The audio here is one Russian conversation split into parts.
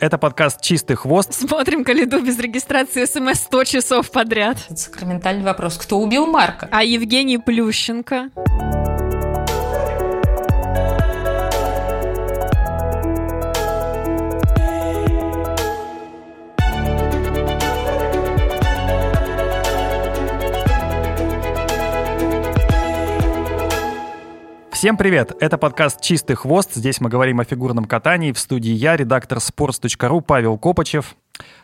Это подкаст «Чистый хвост». Смотрим Калиду без регистрации смс 100 часов подряд. Это сакраментальный вопрос. Кто убил Марка? А Евгений Плющенко? Всем привет! Это подкаст «Чистый хвост». Здесь мы говорим о фигурном катании. В студии я, редактор sports.ru Павел Копачев.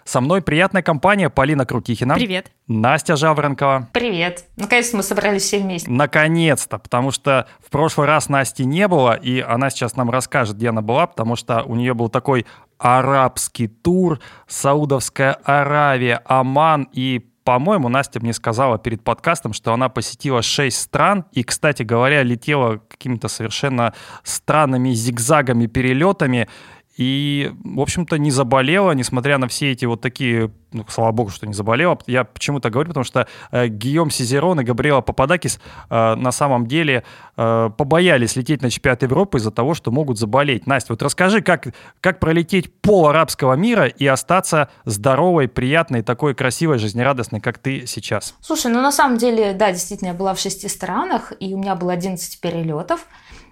Со мной приятная компания Полина Крутихина. Привет. Настя Жаворонкова. Привет. Наконец-то мы собрались все вместе. Наконец-то, потому что в прошлый раз Насти не было, и она сейчас нам расскажет, где она была, потому что у нее был такой арабский тур, Саудовская Аравия, Оман и по-моему, Настя мне сказала перед подкастом, что она посетила 6 стран и, кстати говоря, летела какими-то совершенно странными зигзагами, перелетами и, в общем-то, не заболела, несмотря на все эти вот такие, ну, слава богу, что не заболела. Я почему-то говорю, потому что э, Гийом Сизерон и Габриэла Пападакис э, на самом деле э, побоялись лететь на чемпионат Европы из-за того, что могут заболеть. Настя, вот расскажи, как, как пролететь пол арабского мира и остаться здоровой, приятной, такой красивой, жизнерадостной, как ты сейчас? Слушай, ну на самом деле, да, действительно, я была в шести странах, и у меня было 11 перелетов.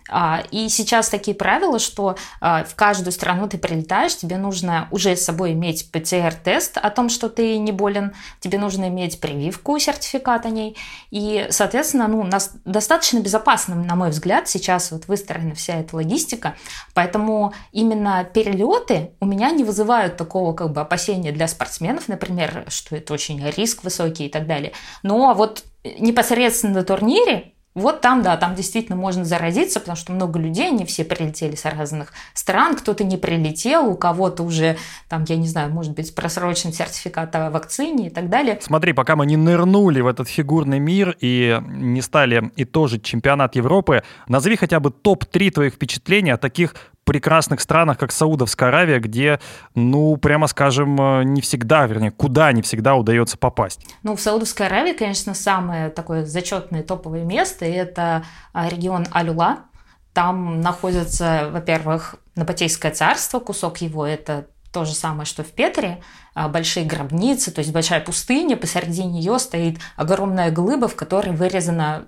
А, и сейчас такие правила, что а, в каждую страну ты прилетаешь, тебе нужно уже с собой иметь ПЦР-тест о том, что ты не болен, тебе нужно иметь прививку, сертификат о ней. И, соответственно, ну, нас достаточно безопасно, на мой взгляд, сейчас вот выстроена вся эта логистика. Поэтому именно перелеты у меня не вызывают такого как бы опасения для спортсменов, например, что это очень риск высокий и так далее. Но вот непосредственно на турнире вот там, да, там действительно можно заразиться, потому что много людей, они все прилетели с разных стран, кто-то не прилетел, у кого-то уже, там, я не знаю, может быть, просрочен сертификат о вакцине и так далее. Смотри, пока мы не нырнули в этот фигурный мир и не стали итожить чемпионат Европы, назови хотя бы топ-3 твоих впечатлений о таких прекрасных странах, как Саудовская Аравия, где, ну, прямо скажем, э, не всегда, вернее, куда не всегда удается попасть? Ну, в Саудовской Аравии, конечно, самое такое зачетное топовое место – это а, регион Алюла. Там находится, во-первых, Напатейское царство, кусок его – это то же самое, что в Петре, а, большие гробницы, то есть большая пустыня, посреди нее стоит огромная глыба, в которой вырезана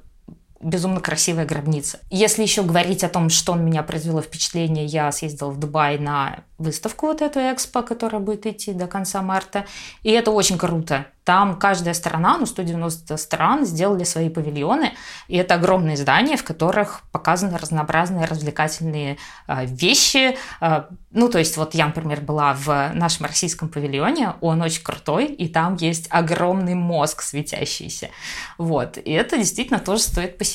безумно красивая гробница. Если еще говорить о том, что на меня произвело впечатление, я съездила в Дубай на выставку вот эту экспо, которая будет идти до конца марта. И это очень круто. Там каждая страна, ну 190 стран, сделали свои павильоны. И это огромные здания, в которых показаны разнообразные развлекательные э, вещи. Э, ну, то есть вот я, например, была в нашем российском павильоне, он очень крутой, и там есть огромный мозг светящийся. Вот. И это действительно тоже стоит посетить.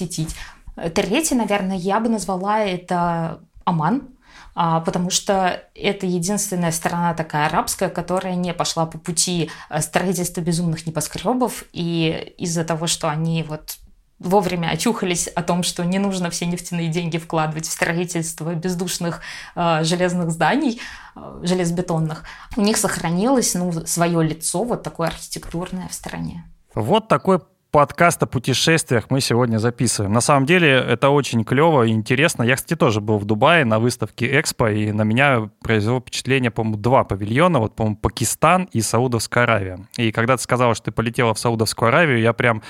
Третье, наверное, я бы назвала это Оман, а, потому что это единственная страна такая арабская, которая не пошла по пути э, строительства безумных небоскребов, и из-за того, что они вот вовремя очухались о том, что не нужно все нефтяные деньги вкладывать в строительство бездушных э, железных зданий, э, железобетонных, у них сохранилось ну, свое лицо вот такое архитектурное в стране. Вот такой подкаст о путешествиях мы сегодня записываем. На самом деле это очень клево и интересно. Я, кстати, тоже был в Дубае на выставке Экспо, и на меня произвело впечатление, по-моему, два павильона. Вот, по-моему, Пакистан и Саудовская Аравия. И когда ты сказала, что ты полетела в Саудовскую Аравию, я прям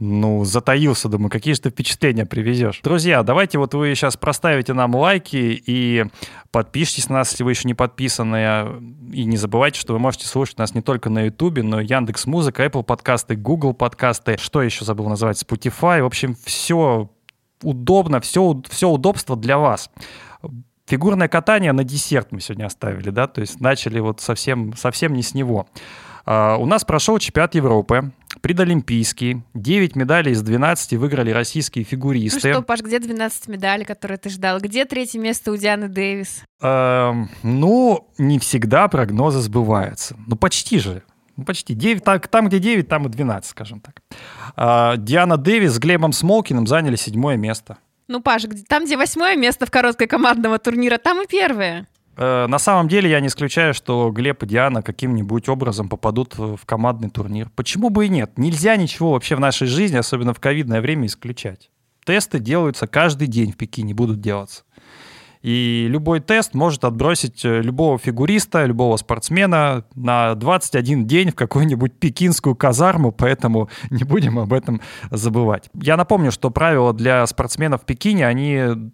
ну, затаился, думаю, какие же ты впечатления привезешь. Друзья, давайте вот вы сейчас проставите нам лайки и подпишитесь на нас, если вы еще не подписаны. И не забывайте, что вы можете слушать нас не только на YouTube, но и Яндекс Музыка, Apple подкасты, Google подкасты. Что еще забыл называть? Spotify. В общем, все удобно, все, все удобство для вас. Фигурное катание на десерт мы сегодня оставили, да, то есть начали вот совсем, совсем не с него. Uh, у нас прошел чемпионат Европы предолимпийский. 9 медалей из 12 выиграли российские фигуристы. Ну что, Паш, где 12 медалей, которые ты ждал? Где третье место у Дианы Дэвис? Эм, ну, не всегда прогнозы сбываются. Ну, почти же. Ну, почти. 9, так, там, где 9, там и 12, скажем так. Э, Диана Дэвис с Глебом Смолкиным заняли седьмое место. Ну, Паш, там, где восьмое место в короткой командного турнира, там и первое. Э, на самом деле я не исключаю, что Глеб и Диана каким-нибудь образом попадут в командный турнир. Почему бы и нет? Нельзя ничего вообще в нашей жизни, особенно в ковидное время, исключать. Тесты делаются каждый день в Пекине, будут делаться. И любой тест может отбросить э, любого фигуриста, любого спортсмена на 21 день в какую-нибудь пекинскую казарму, поэтому не будем об этом забывать. Я напомню, что правила для спортсменов в Пекине, они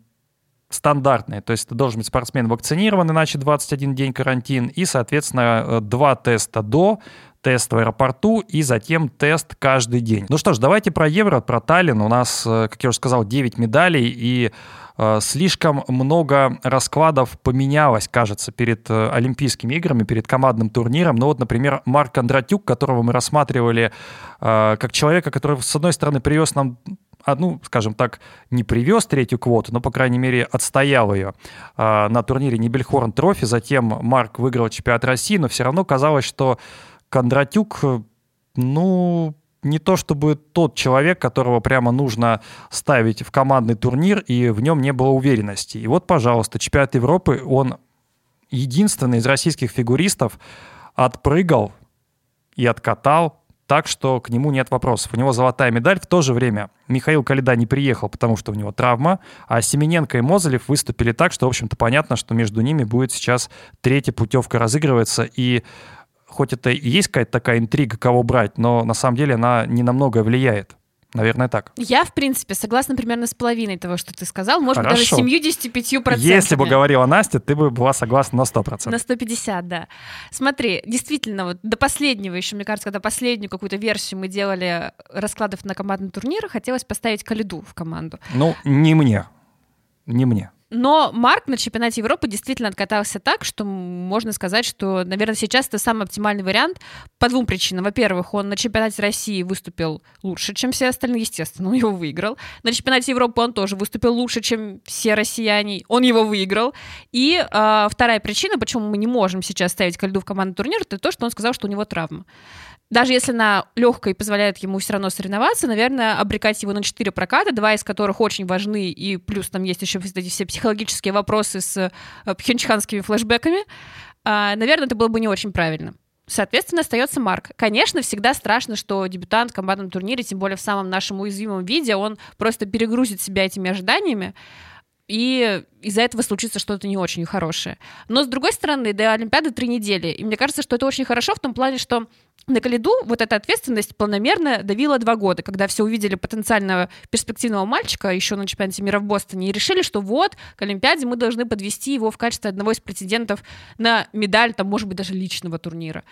стандартные. То есть ты должен быть спортсмен вакцинирован, иначе 21 день карантин, и, соответственно, э, два теста до, тест в аэропорту и затем тест каждый день. Ну что ж, давайте про Евро, про Таллин. У нас, э, как я уже сказал, 9 медалей и э, слишком много раскладов поменялось, кажется, перед Олимпийскими играми, перед командным турниром. Ну вот, например, Марк Кондратюк, которого мы рассматривали э, как человека, который, с одной стороны, привез нам одну, скажем так, не привез третью квоту, но, по крайней мере, отстоял ее э, на турнире Нибельхорн Трофи. Затем Марк выиграл чемпионат России, но все равно казалось, что Кондратюк, ну, не то чтобы тот человек, которого прямо нужно ставить в командный турнир, и в нем не было уверенности. И вот, пожалуйста, чемпионат Европы, он единственный из российских фигуристов отпрыгал и откатал так, что к нему нет вопросов. У него золотая медаль. В то же время Михаил Калида не приехал, потому что у него травма, а Семененко и Мозылев выступили так, что, в общем-то, понятно, что между ними будет сейчас третья путевка разыгрываться, и хоть это и есть какая-то такая интрига, кого брать, но на самом деле она не на многое влияет. Наверное, так. Я, в принципе, согласна примерно с половиной того, что ты сказал. Может быть, даже 75%. Если бы говорила Настя, ты бы была согласна на 100%. На 150, да. Смотри, действительно, вот до последнего еще, мне кажется, когда последнюю какую-то версию мы делали раскладов на командный турнир, хотелось поставить Калиду в команду. Ну, не мне. Не мне. Но Марк на чемпионате Европы действительно откатался так, что можно сказать, что, наверное, сейчас это самый оптимальный вариант по двум причинам. Во-первых, он на чемпионате России выступил лучше, чем все остальные, естественно, он его выиграл. На чемпионате Европы он тоже выступил лучше, чем все россияне, он его выиграл. И э, вторая причина, почему мы не можем сейчас ставить Кальду в командный турнир, это то, что он сказал, что у него травма даже если на легкой позволяет ему все равно соревноваться, наверное, обрекать его на четыре проката, два из которых очень важны, и плюс там есть еще эти все психологические вопросы с э, пхенчханскими флешбеками, а, наверное, это было бы не очень правильно. Соответственно, остается Марк. Конечно, всегда страшно, что дебютант в командном турнире, тем более в самом нашем уязвимом виде, он просто перегрузит себя этими ожиданиями и из-за этого случится что-то не очень хорошее. Но, с другой стороны, до Олимпиады три недели, и мне кажется, что это очень хорошо в том плане, что на Калиду вот эта ответственность планомерно давила два года, когда все увидели потенциального перспективного мальчика еще на чемпионате мира в Бостоне и решили, что вот, к Олимпиаде мы должны подвести его в качестве одного из претендентов на медаль, там, может быть, даже личного турнира.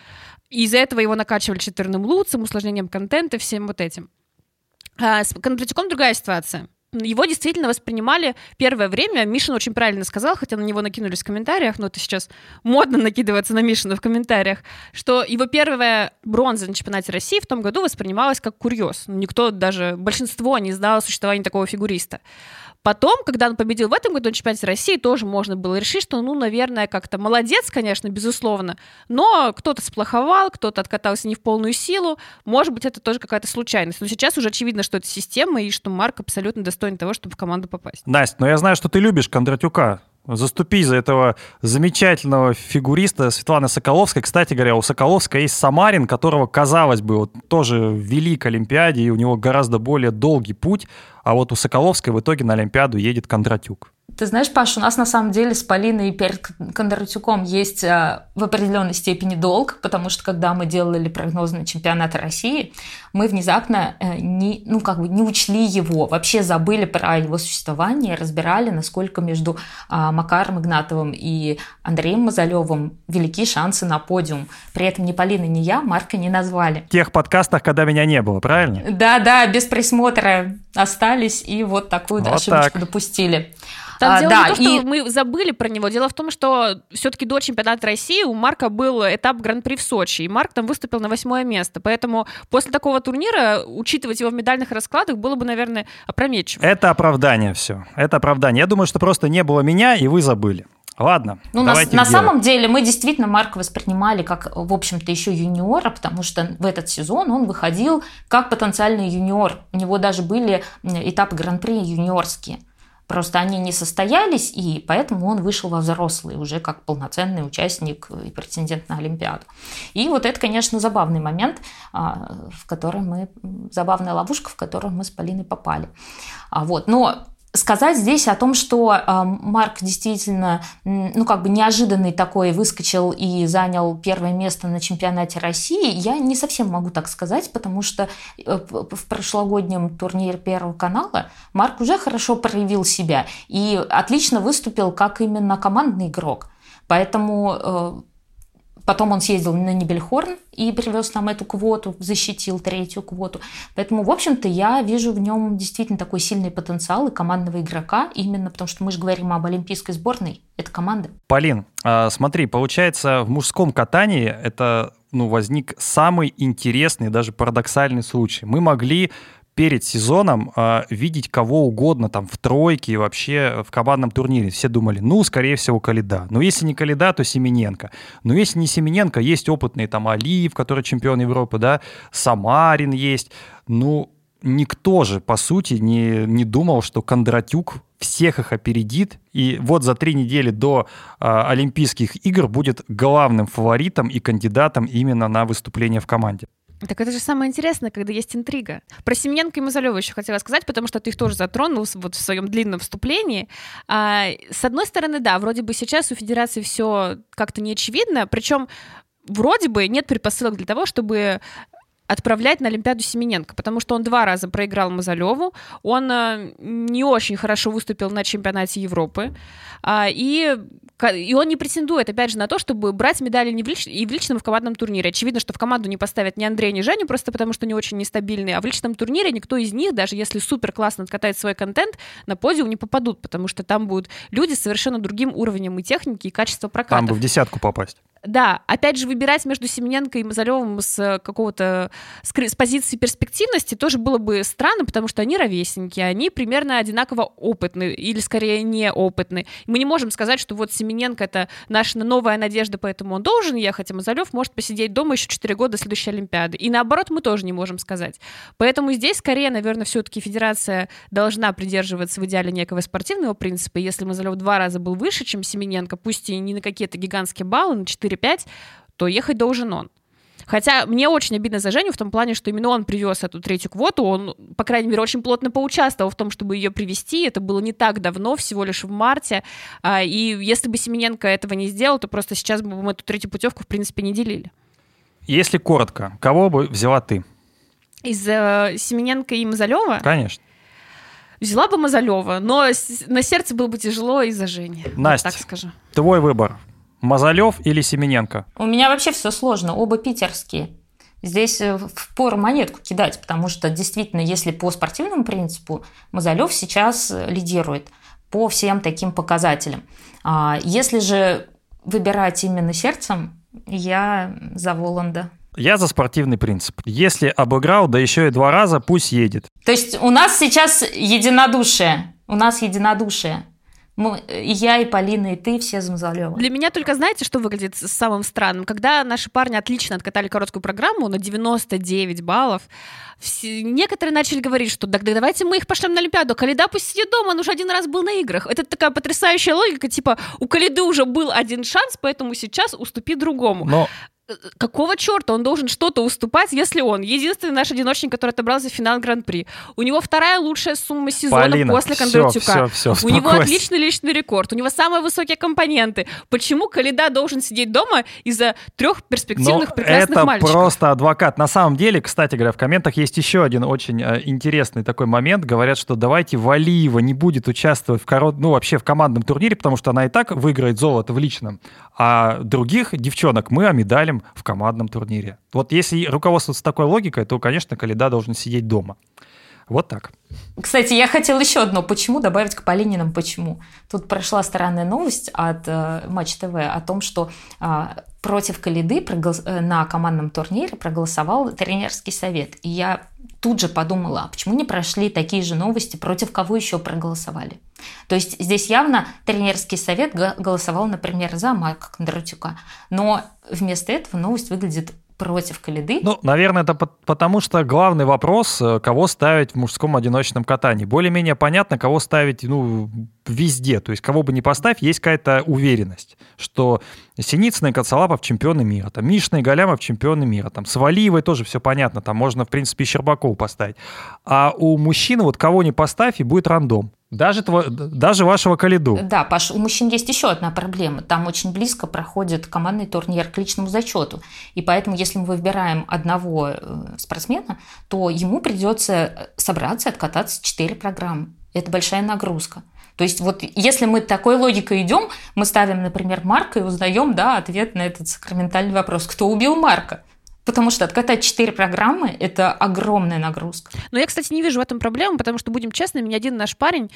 И из-за этого его накачивали четверным луцем, усложнением контента, всем вот этим. А с Кондратюком другая ситуация его действительно воспринимали первое время. Мишин очень правильно сказал, хотя на него накинулись в комментариях, но это сейчас модно накидываться на Мишина в комментариях, что его первая бронза на чемпионате России в том году воспринималась как курьез. Никто, даже большинство не знало о существовании такого фигуриста. Потом, когда он победил в этом году на чемпионате России, тоже можно было решить, что, ну, наверное, как-то молодец, конечно, безусловно, но кто-то сплоховал, кто-то откатался не в полную силу, может быть, это тоже какая-то случайность. Но сейчас уже очевидно, что это система и что Марк абсолютно достоин того, чтобы в команду попасть. Настя, но я знаю, что ты любишь Кондратюка. Заступи за этого замечательного фигуриста Светланы Соколовской. Кстати говоря, у Соколовской есть Самарин, которого, казалось бы, вот тоже вели к Олимпиаде, и у него гораздо более долгий путь, а вот у Соколовской в итоге на Олимпиаду едет Кондратюк. Ты знаешь, Паш, у нас на самом деле с Полиной перед Кондратюком есть а, в определенной степени долг, потому что когда мы делали прогноз на чемпионат России, мы внезапно э, не, ну, как бы не учли его, вообще забыли про его существование, разбирали, насколько между а, Макаром Игнатовым и Андреем Мазалевым велики шансы на подиум. При этом ни Полина, ни я Марка не назвали. В тех подкастах, когда меня не было, правильно? Да, да, без присмотра остались и вот такую вот ошибочку так. допустили. Там а, дело да, не то, что и... мы забыли про него. Дело в том, что все-таки до чемпионата России у Марка был этап Гран-при в Сочи, и Марк там выступил на восьмое место. Поэтому после такого турнира учитывать его в медальных раскладах было бы, наверное, опрометчиво. Это оправдание все. Это оправдание. Я думаю, что просто не было меня, и вы забыли. Ладно. Ну, на, на самом деле мы действительно Марка воспринимали как, в общем-то, еще юниора, потому что в этот сезон он выходил как потенциальный юниор. У него даже были этапы гран-при юниорские. Просто они не состоялись, и поэтому он вышел во взрослый уже как полноценный участник и претендент на Олимпиаду. И вот это, конечно, забавный момент, а, в который мы, забавная ловушка, в которую мы с Полиной попали. А Вот. Но сказать здесь о том, что э, Марк действительно, ну, как бы неожиданный такой выскочил и занял первое место на чемпионате России, я не совсем могу так сказать, потому что э, в прошлогоднем турнире Первого канала Марк уже хорошо проявил себя и отлично выступил как именно командный игрок. Поэтому э, Потом он съездил на Нибельхорн и привез нам эту квоту, защитил третью квоту. Поэтому, в общем-то, я вижу в нем действительно такой сильный потенциал и командного игрока, именно потому что мы же говорим об олимпийской сборной, это команда. Полин, а, смотри, получается, в мужском катании это ну, возник самый интересный, даже парадоксальный случай. Мы могли перед сезоном э, видеть кого угодно там в тройке и вообще в командном турнире. Все думали, ну, скорее всего, Калида. Но если не Калида, то Семененко. Но если не Семененко, есть опытные там Алиев, который чемпион Европы, да, Самарин есть. Ну, никто же, по сути, не, не думал, что Кондратюк всех их опередит, и вот за три недели до э, Олимпийских игр будет главным фаворитом и кандидатом именно на выступление в команде. Так это же самое интересное, когда есть интрига. Про Семененко и Мазалева еще хотела сказать, потому что ты их тоже затронул вот в своем длинном вступлении. А, с одной стороны, да, вроде бы сейчас у Федерации все как-то не очевидно, причем вроде бы нет предпосылок для того, чтобы отправлять на Олимпиаду Семененко, потому что он два раза проиграл Мазалеву, он э, не очень хорошо выступил на чемпионате Европы, а, и, и он не претендует, опять же, на то, чтобы брать медали не в лич, и в личном, и в командном турнире. Очевидно, что в команду не поставят ни Андрея, ни Женю, просто потому что они очень нестабильные, а в личном турнире никто из них, даже если супер классно откатает свой контент, на подиум не попадут, потому что там будут люди с совершенно другим уровнем и техники, и качества проката. Там бы в десятку попасть. Да, опять же, выбирать между Семененко и Мазалевым с какого-то с, с позиции перспективности тоже было бы странно, потому что они ровесники, они примерно одинаково опытны, или скорее неопытны. Мы не можем сказать, что вот Семененко это наша новая надежда, поэтому он должен ехать, а Мазалев может посидеть дома еще 4 года следующей Олимпиады. И наоборот, мы тоже не можем сказать. Поэтому здесь скорее, наверное, все-таки федерация должна придерживаться в идеале некого спортивного принципа. Если Мазалев два раза был выше, чем Семененко, пусть и не на какие-то гигантские баллы, на 4 4-5, то ехать должен он. Хотя мне очень обидно за Женю в том плане, что именно он привез эту третью квоту, он, по крайней мере, очень плотно поучаствовал в том, чтобы ее привести. Это было не так давно, всего лишь в марте. А, и если бы Семененко этого не сделал, то просто сейчас бы мы эту третью путевку, в принципе, не делили. Если коротко, кого бы взяла ты? Из э, Семененко и Мазалева? Конечно. Взяла бы Мазалева, но на сердце было бы тяжело из-за Жени. Настя, вот так скажу. твой выбор. Мазалев или Семененко? У меня вообще все сложно, оба питерские. Здесь э, в пору монетку кидать, потому что действительно, если по спортивному принципу, Мазалев сейчас э, лидирует по всем таким показателям. А если же выбирать именно сердцем, я за Воланда. Я за спортивный принцип. Если обыграл, да еще и два раза, пусть едет. То есть у нас сейчас единодушие. У нас единодушие. Мы, и я, и Полина, и ты все за Мазалева. Для меня только знаете, что выглядит самым странным? Когда наши парни отлично откатали короткую программу на 99 баллов, все, некоторые начали говорить, что так, да давайте мы их пошлем на Олимпиаду. Калида пусть сидит дома, он уже один раз был на играх. Это такая потрясающая логика, типа у Калиды уже был один шанс, поэтому сейчас уступи другому. Но какого черта он должен что-то уступать, если он единственный наш одиночник, который отобрался в финал Гран-при. У него вторая лучшая сумма сезона Полина, после Кондратюка. Все, все, все, у него отличный личный рекорд. У него самые высокие компоненты. Почему Калида должен сидеть дома из-за трех перспективных Но прекрасных это мальчиков? просто адвокат. На самом деле, кстати говоря, в комментах есть еще один очень э, интересный такой момент. Говорят, что давайте Валиева не будет участвовать в корот... ну, вообще в командном турнире, потому что она и так выиграет золото в личном. А других девчонок мы медалям в командном турнире. Вот если руководствоваться такой логикой, то, конечно, Калида должен сидеть дома. Вот так. Кстати, я хотела еще одно «почему» добавить к Полининам «почему». Тут прошла странная новость от э, Матч ТВ о том, что э, против Калиды проголос... Э, на командном турнире проголосовал тренерский совет. И я тут же подумала, а почему не прошли такие же новости, против кого еще проголосовали? То есть здесь явно тренерский совет голосовал, например, за Марка Кондратюка. Но вместо этого новость выглядит против Калиды? Ну, наверное, это потому, что главный вопрос, э, кого ставить в мужском одиночном катании. Более-менее понятно, кого ставить ну, везде. То есть, кого бы ни поставь, есть какая-то уверенность, что Синицына и Коцалапов чемпионы мира, там Мишна и Галямов чемпионы мира, там с Валиевой тоже все понятно, там можно, в принципе, Щербакову поставить. А у мужчины вот кого ни поставь, и будет рандом. Даже, тво... даже вашего Калиду. Да, Паш, у мужчин есть еще одна проблема. Там очень близко проходит командный турнир к личному зачету. И поэтому, если мы выбираем одного э, спортсмена, то ему придется собраться и откататься 4 программы. Это большая нагрузка. То есть вот если мы такой логикой идем, мы ставим, например, Марка и узнаем да, ответ на этот сакраментальный вопрос. Кто убил Марка? Потому что откатать 4 программы – это огромная нагрузка. Но я, кстати, не вижу в этом проблемы, потому что, будем честными, ни один наш парень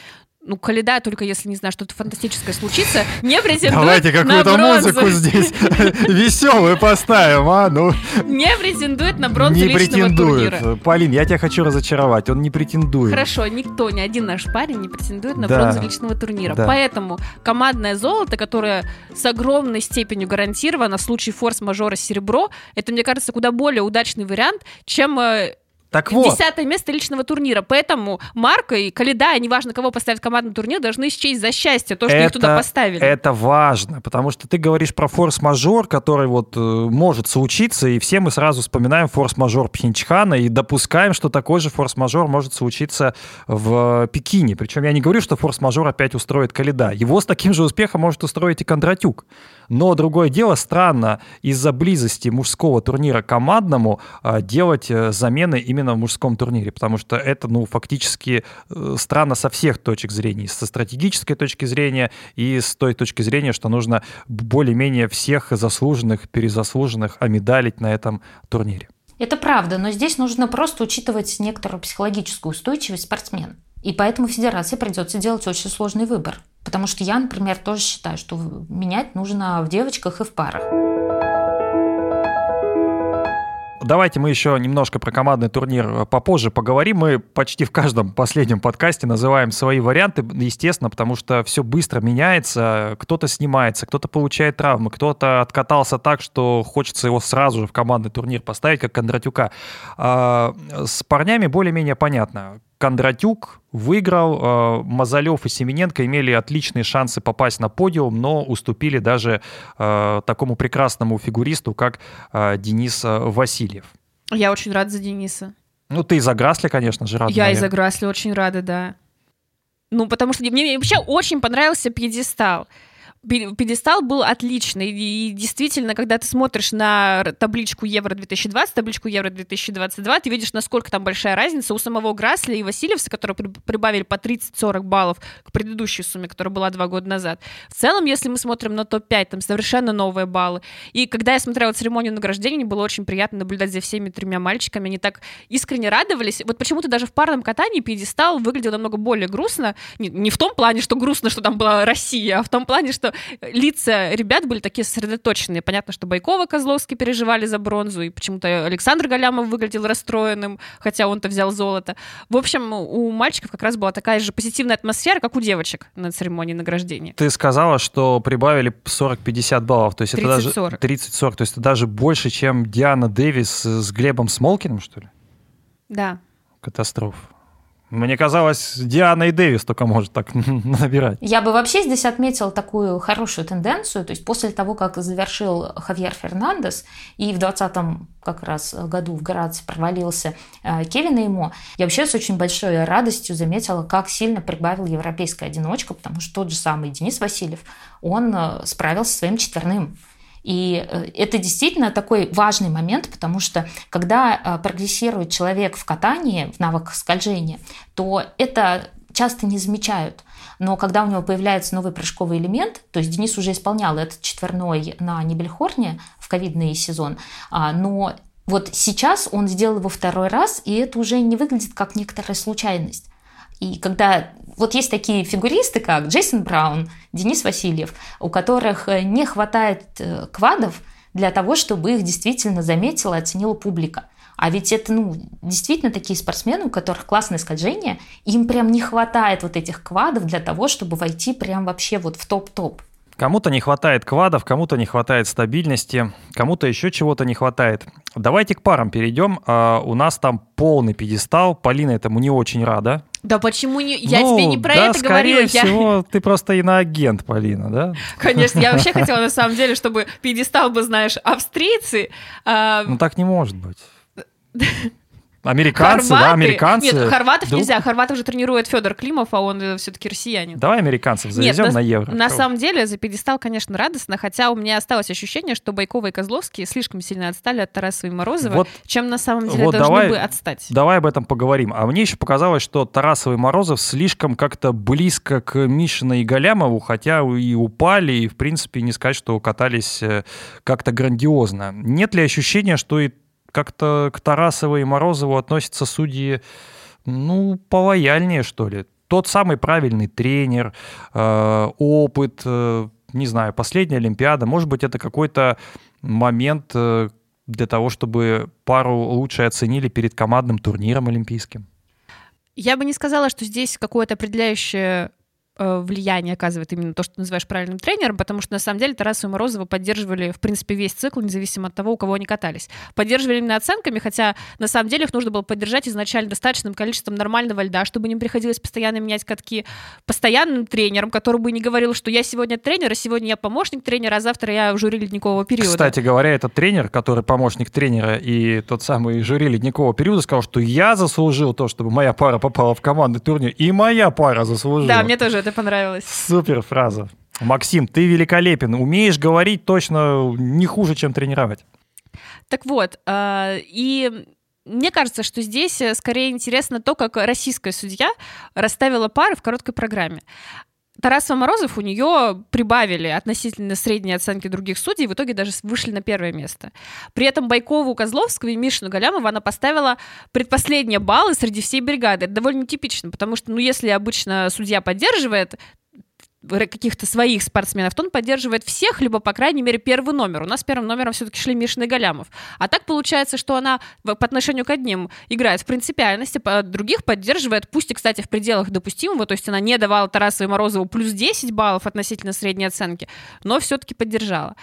ну, Каледа, только если, не знаю, что-то фантастическое случится, не претендует Давайте какую-то музыку здесь веселую поставим, а? Ну. Не претендует на бронзу не личного претендует. турнира. Полин, я тебя хочу разочаровать, он не претендует. Хорошо, никто, ни один наш парень не претендует на да. бронзу личного турнира. Да. Поэтому командное золото, которое с огромной степенью гарантировано в случае форс-мажора серебро, это, мне кажется, куда более удачный вариант, чем э, так вот. Десятое место личного турнира. Поэтому Марка и Каледа, неважно, кого поставить в командный турнир, должны счесть за счастье то, что это, их туда поставили. Это важно, потому что ты говоришь про форс-мажор, который вот э, может случиться, и все мы сразу вспоминаем форс-мажор Пхенчхана и допускаем, что такой же форс-мажор может случиться в Пекине. Причем я не говорю, что форс-мажор опять устроит Каледа. Его с таким же успехом может устроить и Кондратюк. Но другое дело, странно из-за близости мужского турнира командному а, делать э, замены именно в мужском турнире, потому что это, ну, фактически э, странно со всех точек зрения, со стратегической точки зрения и с той точки зрения, что нужно более-менее всех заслуженных, перезаслуженных омедалить на этом турнире. Это правда, но здесь нужно просто учитывать некоторую психологическую устойчивость спортсмена. И поэтому федерации придется делать очень сложный выбор. Потому что я, например, тоже считаю, что менять нужно в девочках и в парах. Давайте мы еще немножко про командный турнир э, попозже поговорим. Мы почти в каждом последнем подкасте называем свои варианты, естественно, потому что все быстро меняется. Кто-то снимается, кто-то получает травмы, кто-то откатался так, что хочется его сразу же в командный турнир поставить, как Кондратюка. А с парнями более-менее понятно. Кондратюк выиграл, э, Мазалев и Семененко имели отличные шансы попасть на подиум, но уступили даже э, такому прекрасному фигуристу, как э, Денис Васильев. Я очень рада за Дениса. Ну, ты из-за Грасли, конечно же, рада. Я из-за Грасли очень рада, да. Ну, потому что мне вообще очень понравился пьедестал пьедестал был отличный. И действительно, когда ты смотришь на табличку Евро-2020, табличку Евро-2022, ты видишь, насколько там большая разница у самого Грасля и Васильевса, которые прибавили по 30-40 баллов к предыдущей сумме, которая была два года назад. В целом, если мы смотрим на топ-5, там совершенно новые баллы. И когда я смотрела церемонию награждения, мне было очень приятно наблюдать за всеми тремя мальчиками. Они так искренне радовались. Вот почему-то даже в парном катании пьедестал выглядел намного более грустно. Не, не в том плане, что грустно, что там была Россия, а в том плане, что лица ребят были такие сосредоточенные. Понятно, что Байкова, Козловский переживали за бронзу, и почему-то Александр Галямов выглядел расстроенным, хотя он-то взял золото. В общем, у мальчиков как раз была такая же позитивная атмосфера, как у девочек на церемонии награждения. Ты сказала, что прибавили 40-50 баллов, то есть 30, это даже 30-40, то есть это даже больше, чем Диана Дэвис с Глебом Смолкиным, что ли? Да. Катастрофа. Мне казалось, Диана и Дэвис только может так набирать. Я бы вообще здесь отметила такую хорошую тенденцию. То есть после того, как завершил Хавьер Фернандес и в 2020 как раз году в Граце провалился э, Кевин Эймо, я вообще с очень большой радостью заметила, как сильно прибавил европейская одиночка, потому что тот же самый Денис Васильев, он э, справился со своим четверным. И э, это действительно такой важный момент, потому что когда э, прогрессирует человек в катании, в навыках скольжения, то это часто не замечают. Но когда у него появляется новый прыжковый элемент, то есть Денис уже исполнял этот четверной на Нибельхорне в ковидный сезон, а, но вот сейчас он сделал его второй раз, и это уже не выглядит как некоторая случайность. И когда вот есть такие фигуристы, как Джейсон Браун, Денис Васильев, у которых э, не хватает э, квадов для того, чтобы их действительно заметила оценила публика. А ведь это, ну, действительно такие спортсмены, у которых классное скольжение, им прям не хватает вот этих квадов для того, чтобы войти прям вообще вот в топ-топ. Кому-то не хватает квадов, кому-то не хватает стабильности, кому-то еще чего-то не хватает. Давайте к парам перейдем. А, у нас там полный пьедестал. Полина этому не очень рада. Да почему не? Я ну, тебе не про да, это скорее говорю. всего, я... ты просто иноагент, Полина, да? Конечно, я вообще хотела на самом деле, чтобы пьедестал бы, знаешь, австрийцы. А... Ну так не может быть. Американцы, да, американцы. Нет, хорватов Вдруг- нельзя. Хорватов же тренирует Федор Климов, а он все-таки россиянин. Давай американцев завезем Нет, на евро. На Чё? самом деле за пьедестал, конечно, радостно, хотя у меня осталось ощущение, что Байкова и Козловский слишком сильно отстали от Тарасова и Морозова, Вот чем на самом деле вот должны давай- бы отстать. Давай об этом поговорим. А мне еще показалось, что Тарасов и Морозов слишком как-то близко к Мишина и Галямову, хотя и упали, и, в принципе, не сказать, что катались э, как-то грандиозно. Нет ли ощущения, что и как-то к Тарасову и Морозову относятся судьи, ну, полояльнее, что ли? Тот самый правильный тренер, э, опыт, э, не знаю, последняя Олимпиада. Может быть, это какой-то момент э, для того, чтобы пару лучше оценили перед командным турниром олимпийским. Я бы не сказала, что здесь какое-то определяющее влияние оказывает именно то, что ты называешь правильным тренером, потому что на самом деле Тарасу и Морозова поддерживали, в принципе, весь цикл, независимо от того, у кого они катались. Поддерживали именно оценками, хотя на самом деле их нужно было поддержать изначально достаточным количеством нормального льда, чтобы не приходилось постоянно менять катки. Постоянным тренером, который бы не говорил, что я сегодня тренер, а сегодня я помощник тренера, а завтра я в жюри ледникового периода. Кстати говоря, этот тренер, который помощник тренера и тот самый жюри ледникового периода, сказал, что я заслужил то, чтобы моя пара попала в командный турнир, и моя пара заслужила. Да, мне тоже это понравилось. Супер фраза. Максим, ты великолепен. Умеешь говорить точно не хуже, чем тренировать. Так вот, э, и мне кажется, что здесь э, скорее интересно то, как российская судья расставила пары в короткой программе. Тарасова Морозов у нее прибавили относительно средней оценки других судей, в итоге даже вышли на первое место. При этом Байкову, Козловского и Мишину Галямова она поставила предпоследние баллы среди всей бригады. Это довольно типично, потому что, ну, если обычно судья поддерживает каких-то своих спортсменов, то он поддерживает всех, либо, по крайней мере, первый номер. У нас первым номером все-таки шли Мишин и Галямов. А так получается, что она по отношению к одним играет в принципиальности, по других поддерживает, пусть и, кстати, в пределах допустимого, то есть она не давала Тарасову и Морозову плюс 10 баллов относительно средней оценки, но все-таки поддержала.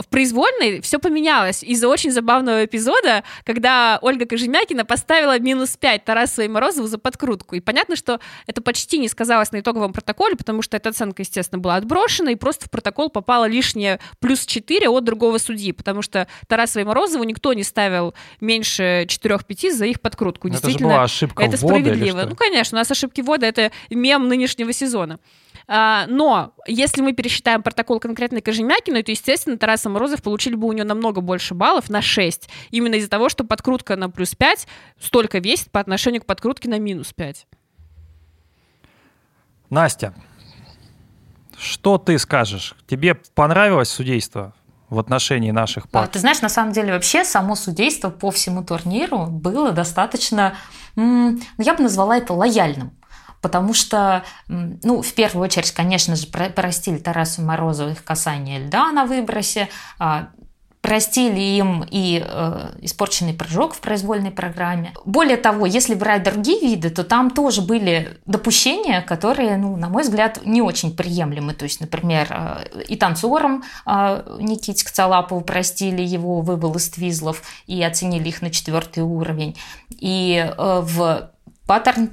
В произвольной все поменялось из-за очень забавного эпизода, когда Ольга Кожемякина поставила минус 5 Тарасову и Морозову за подкрутку. И понятно, что это почти не сказалось на итоговом протоколе, потому что эта оценка, естественно, была отброшена, и просто в протокол попало лишнее плюс 4 от другого судьи, потому что Тарасову и Морозову никто не ставил меньше 4-5 за их подкрутку. Это же Действительно, была ошибка это ввода справедливо. Ну, конечно, у нас ошибки ввода — это мем нынешнего сезона. А, но если мы пересчитаем протокол конкретной Кожемякиной, то, естественно, Тараса Морозов получили бы у нее намного больше баллов, на 6. Именно из-за того, что подкрутка на плюс 5 столько весит по отношению к подкрутке на минус 5. Настя, что ты скажешь? Тебе понравилось судейство в отношении наших А, пар? Ты знаешь, на самом деле вообще само судейство по всему турниру было достаточно, м, ну, я бы назвала это лояльным. Потому что, ну, в первую очередь, конечно же, про- простили Тарасу Морозову их касание льда на выбросе, а, простили им и э, испорченный прыжок в произвольной программе. Более того, если брать другие виды, то там тоже были допущения, которые, ну, на мой взгляд, не очень приемлемы. То есть, например, э, и танцорам э, Никите Кцалапову простили его вывал из твизлов и оценили их на четвертый уровень. И э, в паттерн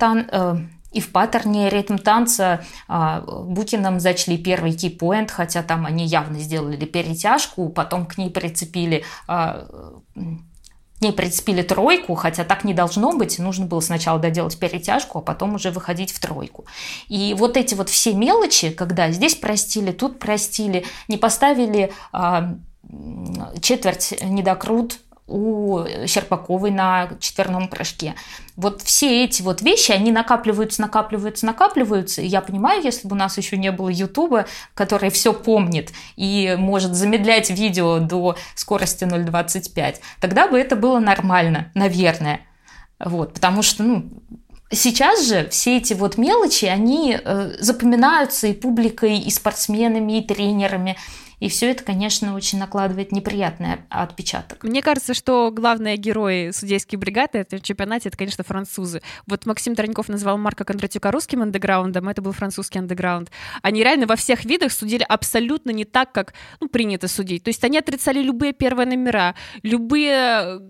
и в паттерне ритм танца а, Букиным зачли первый кей-поинт, хотя там они явно сделали перетяжку, потом к ней прицепили а, к ней прицепили тройку, хотя так не должно быть. Нужно было сначала доделать перетяжку, а потом уже выходить в тройку. И вот эти вот все мелочи, когда здесь простили, тут простили, не поставили а, четверть недокрут у Щербаковой на четверном прыжке. Вот все эти вот вещи, они накапливаются, накапливаются, накапливаются. И я понимаю, если бы у нас еще не было Ютуба, который все помнит и может замедлять видео до скорости 0.25, тогда бы это было нормально, наверное. Вот, потому что, ну, Сейчас же все эти вот мелочи, они э, запоминаются и публикой, и спортсменами, и тренерами. И все это, конечно, очень накладывает неприятный отпечаток. Мне кажется, что главные герои судейской бригады это в чемпионате, это, конечно, французы. Вот Максим Тараньков назвал Марка Кондратюка русским андеграундом, это был французский андеграунд. Они реально во всех видах судили абсолютно не так, как ну, принято судить. То есть они отрицали любые первые номера, любые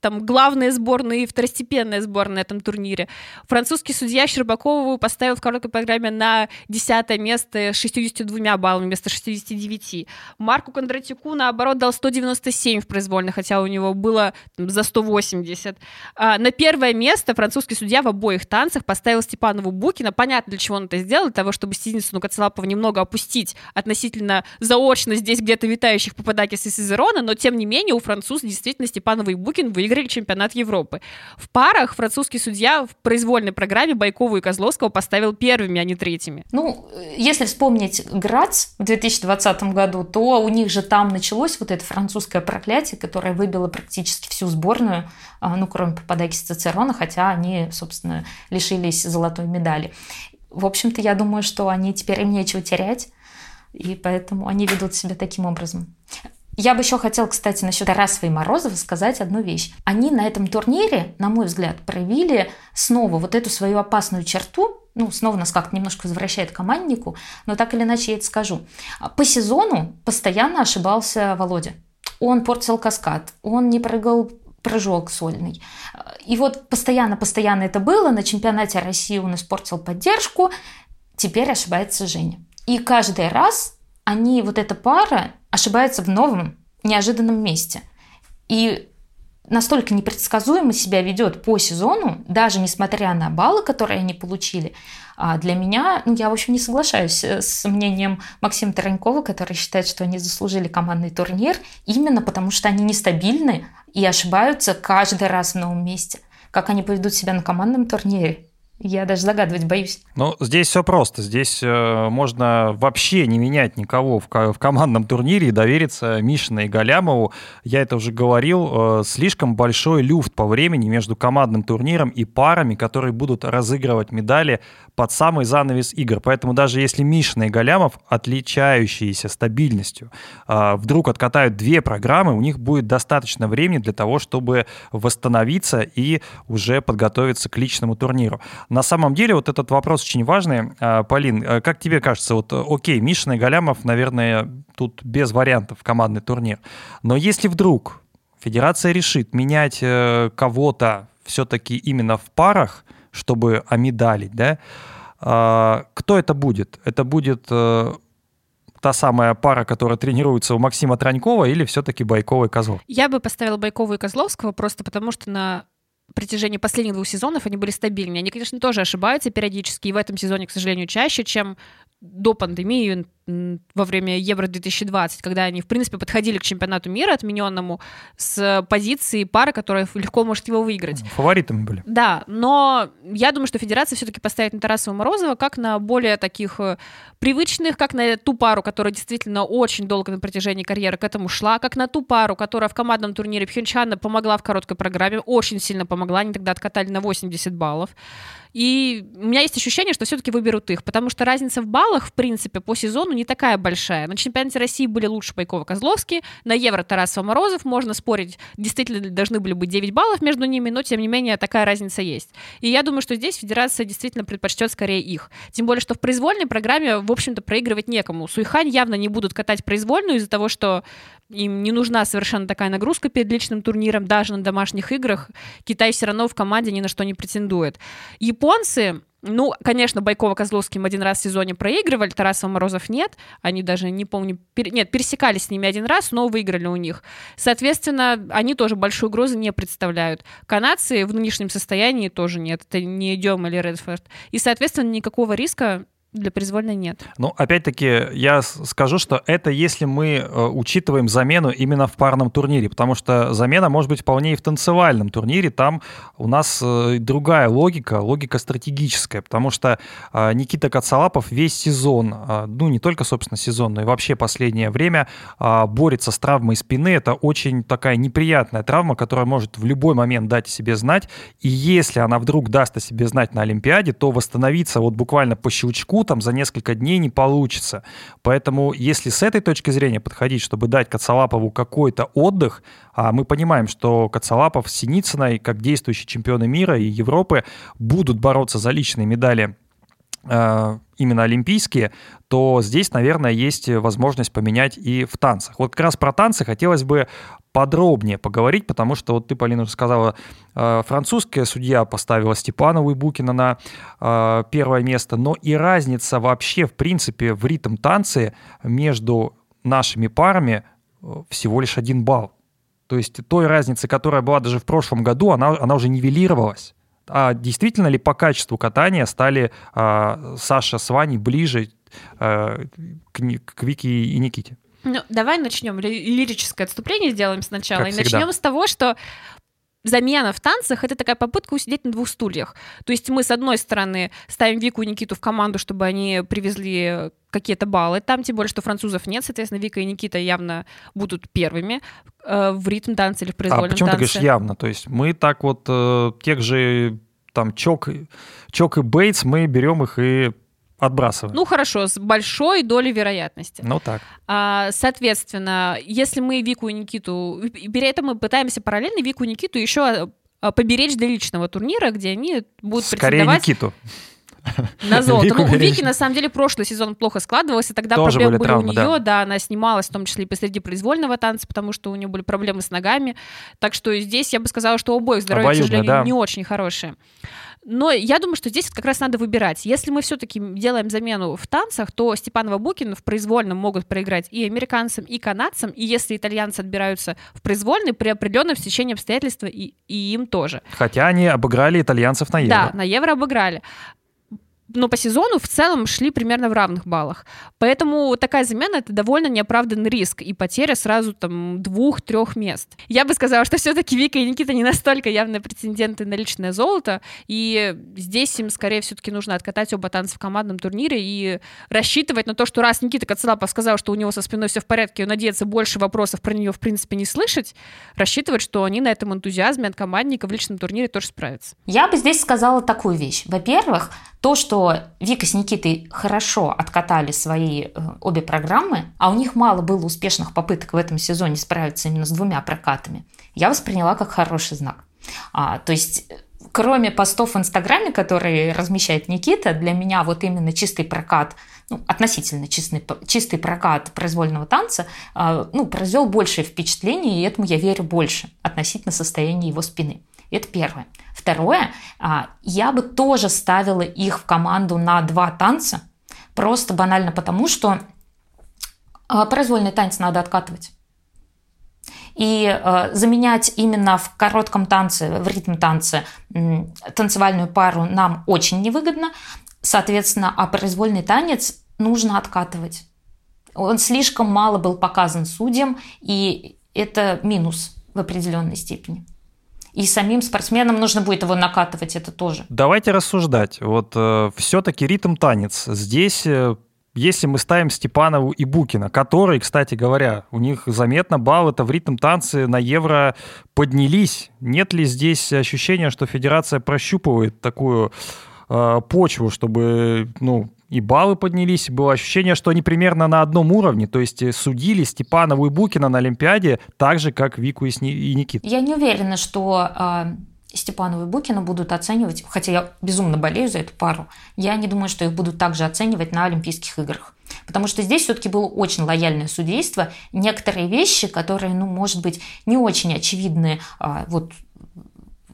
там главная сборная и второстепенная сборная на этом турнире. Французский судья Щербакову поставил в короткой программе на 10 место с 62 баллами вместо 69. Марку Кондратюку, наоборот, дал 197 в произвольно, хотя у него было там, за 180. А, на первое место французский судья в обоих танцах поставил Степанову Букина. Понятно, для чего он это сделал, для того, чтобы Синицыну Коцелапова немного опустить относительно заочно здесь где-то витающих Пападакис и Сизерона, но тем не менее у француза действительно Степанова и Букин выиграли чемпионат Европы. В парах французский судья в произвольной программе Байкову и Козловского поставил первыми, а не третьими. Ну, если вспомнить Грац в 2020 году, то у них же там началось вот это французское проклятие, которое выбило практически всю сборную, а, ну, кроме Пападакиса Цицерона, хотя они, собственно, лишились золотой медали. В общем-то, я думаю, что они теперь им нечего терять, и поэтому они ведут себя таким образом. Я бы еще хотела, кстати, насчет Тарасова и Морозова сказать одну вещь. Они на этом турнире, на мой взгляд, проявили снова вот эту свою опасную черту, ну, снова нас как-то немножко возвращает команднику, но так или иначе я это скажу. По сезону постоянно ошибался Володя. Он портил каскад, он не прыгал прыжок сольный. И вот постоянно-постоянно это было. На чемпионате России он испортил поддержку. Теперь ошибается Женя. И каждый раз они, вот эта пара, ошибается в новом, неожиданном месте. И настолько непредсказуемо себя ведет по сезону, даже несмотря на баллы, которые они получили, а для меня, ну, я, в общем, не соглашаюсь э, с мнением Максима Таранькова, который считает, что они заслужили командный турнир именно потому, что они нестабильны и ошибаются каждый раз в новом месте. Как они поведут себя на командном турнире, я даже загадывать боюсь. Ну, здесь все просто. Здесь э, можно вообще не менять никого в, в командном турнире и довериться Мишина и Галямову. Я это уже говорил. Э, слишком большой люфт по времени между командным турниром и парами, которые будут разыгрывать медали под самый занавес игр. Поэтому даже если Мишина и Галямов, отличающиеся стабильностью, э, вдруг откатают две программы, у них будет достаточно времени для того, чтобы восстановиться и уже подготовиться к личному турниру. На самом деле вот этот вопрос очень важный. А, Полин, а как тебе кажется, вот окей, Мишина и Галямов, наверное, тут без вариантов командный турнир. Но если вдруг федерация решит менять э, кого-то все-таки именно в парах, чтобы омедалить, да, а, кто это будет? Это будет э, та самая пара, которая тренируется у Максима Транькова или все-таки Байкова и Козлов? Я бы поставила Байкова и Козловского просто потому, что на протяжении последних двух сезонов они были стабильнее. Они, конечно, тоже ошибаются периодически, и в этом сезоне, к сожалению, чаще, чем до пандемии, во время Евро-2020, когда они, в принципе, подходили к чемпионату мира отмененному с позиции пары, которая легко может его выиграть. Фаворитами были. Да, но я думаю, что федерация все-таки поставит на Тарасова Морозова как на более таких э, привычных, как на ту пару, которая действительно очень долго на протяжении карьеры к этому шла, как на ту пару, которая в командном турнире Пхенчана помогла в короткой программе, очень сильно помогла, они тогда откатали на 80 баллов. И у меня есть ощущение, что все-таки выберут их, потому что разница в баллах, в принципе, по сезону не такая большая. На чемпионате России были лучше Пайкова-Козловский, на Евро Тарасова-Морозов, можно спорить, действительно должны были быть 9 баллов между ними, но, тем не менее, такая разница есть. И я думаю, что здесь федерация действительно предпочтет скорее их. Тем более, что в произвольной программе, в общем-то, проигрывать некому. Суйхань явно не будут катать произвольную из-за того, что им не нужна совершенно такая нагрузка перед личным турниром, даже на домашних играх. Китай все равно в команде ни на что не претендует. Японцы, ну, конечно, Байкова Козловским один раз в сезоне проигрывали, Тарасов Морозов нет. Они даже, не помню, пер... нет, пересекались с ними один раз, но выиграли у них. Соответственно, они тоже большую угрозу не представляют. Канадцы в нынешнем состоянии тоже нет. Это не идем или Редфорд. И, соответственно, никакого риска для произвольной нет. Ну, опять-таки, я скажу, что это если мы э, учитываем замену именно в парном турнире, потому что замена может быть вполне и в танцевальном турнире. Там у нас э, другая логика, логика стратегическая, потому что э, Никита Кацалапов весь сезон, ну, не только, собственно, сезон, но и вообще последнее время борется с травмой спины. Это очень такая неприятная травма, которая может в любой момент дать о себе знать. И если она вдруг даст о себе знать на Олимпиаде, то восстановиться вот буквально по щелчку там за несколько дней не получится. Поэтому если с этой точки зрения подходить, чтобы дать Кацалапову какой-то отдых, а мы понимаем, что Кацалапов с Синицыной, как действующие чемпионы мира и Европы, будут бороться за личные медали э, именно олимпийские, то здесь, наверное, есть возможность поменять и в танцах. Вот как раз про танцы хотелось бы подробнее поговорить, потому что вот ты, Полина, уже сказала, э, французская судья поставила Степанову и Букина на э, первое место, но и разница вообще, в принципе, в ритм танцы между нашими парами э, всего лишь один балл. То есть той разницы, которая была даже в прошлом году, она, она уже нивелировалась. А действительно ли по качеству катания стали а, Саша с Ваней ближе а, к, к Вике и Никите? Ну, давай начнем. Лирическое отступление сделаем сначала. Как и всегда. начнем с того, что замена в танцах — это такая попытка усидеть на двух стульях. То есть мы, с одной стороны, ставим Вику и Никиту в команду, чтобы они привезли какие-то баллы там, тем более, что французов нет, соответственно, Вика и Никита явно будут первыми э, в ритм танце или в произвольном а почему танце. ты говоришь явно? То есть мы так вот э, тех же там Чок, Чок и Бейтс, мы берем их и Отбрасываем. Ну хорошо, с большой долей вероятности. Ну так. А, соответственно, если мы Вику и Никиту... При этом мы пытаемся параллельно Вику и Никиту еще а, поберечь для личного турнира, где они будут Скорее претендовать... Никиту. На золото. Ну, у Вики, на самом деле, прошлый сезон плохо складывался, тогда Тоже проблемы были, травмы, у нее, да. да, она снималась, в том числе и посреди произвольного танца, потому что у нее были проблемы с ногами. Так что здесь я бы сказала, что у обоих здоровье, к сожалению, да. не очень хорошее. Но я думаю, что здесь как раз надо выбирать. Если мы все-таки делаем замену в танцах, то Степанова Букин в произвольном могут проиграть и американцам, и канадцам. И если итальянцы отбираются в произвольный, при определенном стечении обстоятельств и, и им тоже. Хотя они обыграли итальянцев на Евро. Да, на Евро обыграли но по сезону в целом шли примерно в равных баллах. Поэтому такая замена — это довольно неоправданный риск и потеря сразу там двух-трех мест. Я бы сказала, что все-таки Вика и Никита не настолько явные претенденты на личное золото, и здесь им скорее все-таки нужно откатать оба танца в командном турнире и рассчитывать на то, что раз Никита Кацелапов сказал, что у него со спиной все в порядке, и надеяться больше вопросов про нее в принципе не слышать, рассчитывать, что они на этом энтузиазме от командника в личном турнире тоже справятся. Я бы здесь сказала такую вещь. Во-первых, то, что Вика с Никитой хорошо откатали свои э, обе программы, а у них мало было успешных попыток в этом сезоне справиться именно с двумя прокатами, я восприняла как хороший знак. А, то есть кроме постов в Инстаграме, которые размещает Никита, для меня вот именно чистый прокат, ну, относительно чистый, чистый прокат произвольного танца, а, ну, произвел большее впечатление, и этому я верю больше относительно состояния его спины. Это первое. Второе, а, я бы тоже ставила их в команду на два танца, просто банально потому, что а, произвольный танец надо откатывать. И э, заменять именно в коротком танце, в ритм танце танцевальную пару нам очень невыгодно. Соответственно, а произвольный танец нужно откатывать. Он слишком мало был показан судьям, и это минус в определенной степени. И самим спортсменам нужно будет его накатывать, это тоже. Давайте рассуждать. Вот э, все-таки ритм танец. Здесь э, если мы ставим Степанову и Букина, которые, кстати говоря, у них заметно балл это в ритм танцы на евро поднялись. Нет ли здесь ощущения, что федерация прощупывает такую э, почву, чтобы ну, и баллы поднялись, было ощущение, что они примерно на одном уровне, то есть э, судили Степанову и Букина на Олимпиаде так же, как Вику и, Сни- и Никиту. Я не уверена, что э, Степанову и Букина будут оценивать, хотя я безумно болею за эту пару, я не думаю, что их будут также оценивать на Олимпийских играх. Потому что здесь все-таки было очень лояльное судейство. Некоторые вещи, которые, ну, может быть, не очень очевидны, э, вот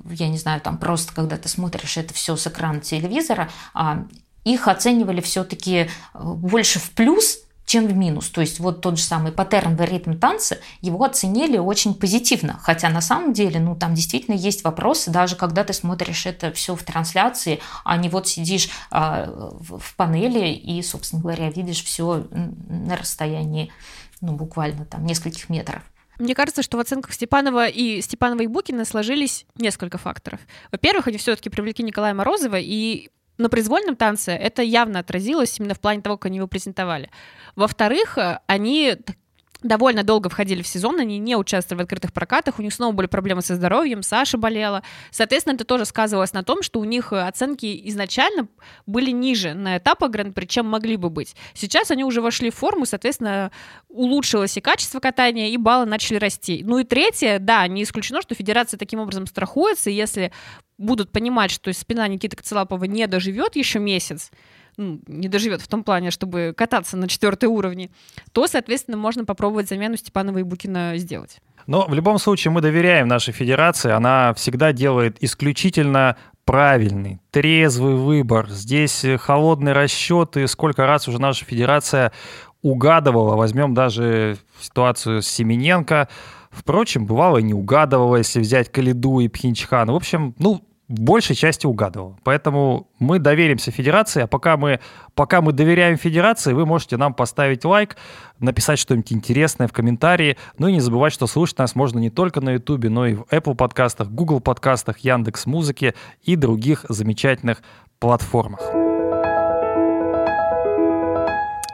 я не знаю, там просто когда ты смотришь это все с экрана телевизора, а, их оценивали все-таки э, больше в плюс, чем в минус. То есть вот тот же самый паттерн в ритм танца, его оценили очень позитивно. Хотя на самом деле, ну там действительно есть вопросы, даже когда ты смотришь это все в трансляции, а не вот сидишь э, в панели и, собственно говоря, видишь все на расстоянии, ну буквально там нескольких метров. Мне кажется, что в оценках Степанова и Степанова и Букина сложились несколько факторов. Во-первых, они все-таки привлекли Николая Морозова, и на произвольном танце это явно отразилось именно в плане того, как они его презентовали. Во-вторых, э, они довольно долго входили в сезон, они не участвовали в открытых прокатах, у них снова были проблемы со здоровьем, Саша болела. Соответственно, это тоже сказывалось на том, что у них оценки изначально были ниже на этапах Гран-при, чем могли бы быть. Сейчас они уже вошли в форму, соответственно, улучшилось и качество катания, и баллы начали расти. Ну и третье, да, не исключено, что федерация таким образом страхуется, и если будут понимать, что спина Никиты Коцелапова не доживет еще месяц, ну, не доживет в том плане, чтобы кататься на четвертой уровне, то, соответственно, можно попробовать замену Степанова и Букина сделать. Но в любом случае мы доверяем нашей федерации. Она всегда делает исключительно правильный, трезвый выбор. Здесь холодные расчеты. Сколько раз уже наша федерация угадывала. Возьмем даже ситуацию с Семененко. Впрочем, бывало и не угадывала, если взять Калиду и Пхенчхан. В общем, ну, в большей части угадывал. Поэтому мы доверимся Федерации, а пока мы, пока мы доверяем Федерации, вы можете нам поставить лайк, написать что-нибудь интересное в комментарии. Ну и не забывать, что слушать нас можно не только на YouTube, но и в Apple подкастах, Google подкастах, Яндекс Музыке и других замечательных платформах.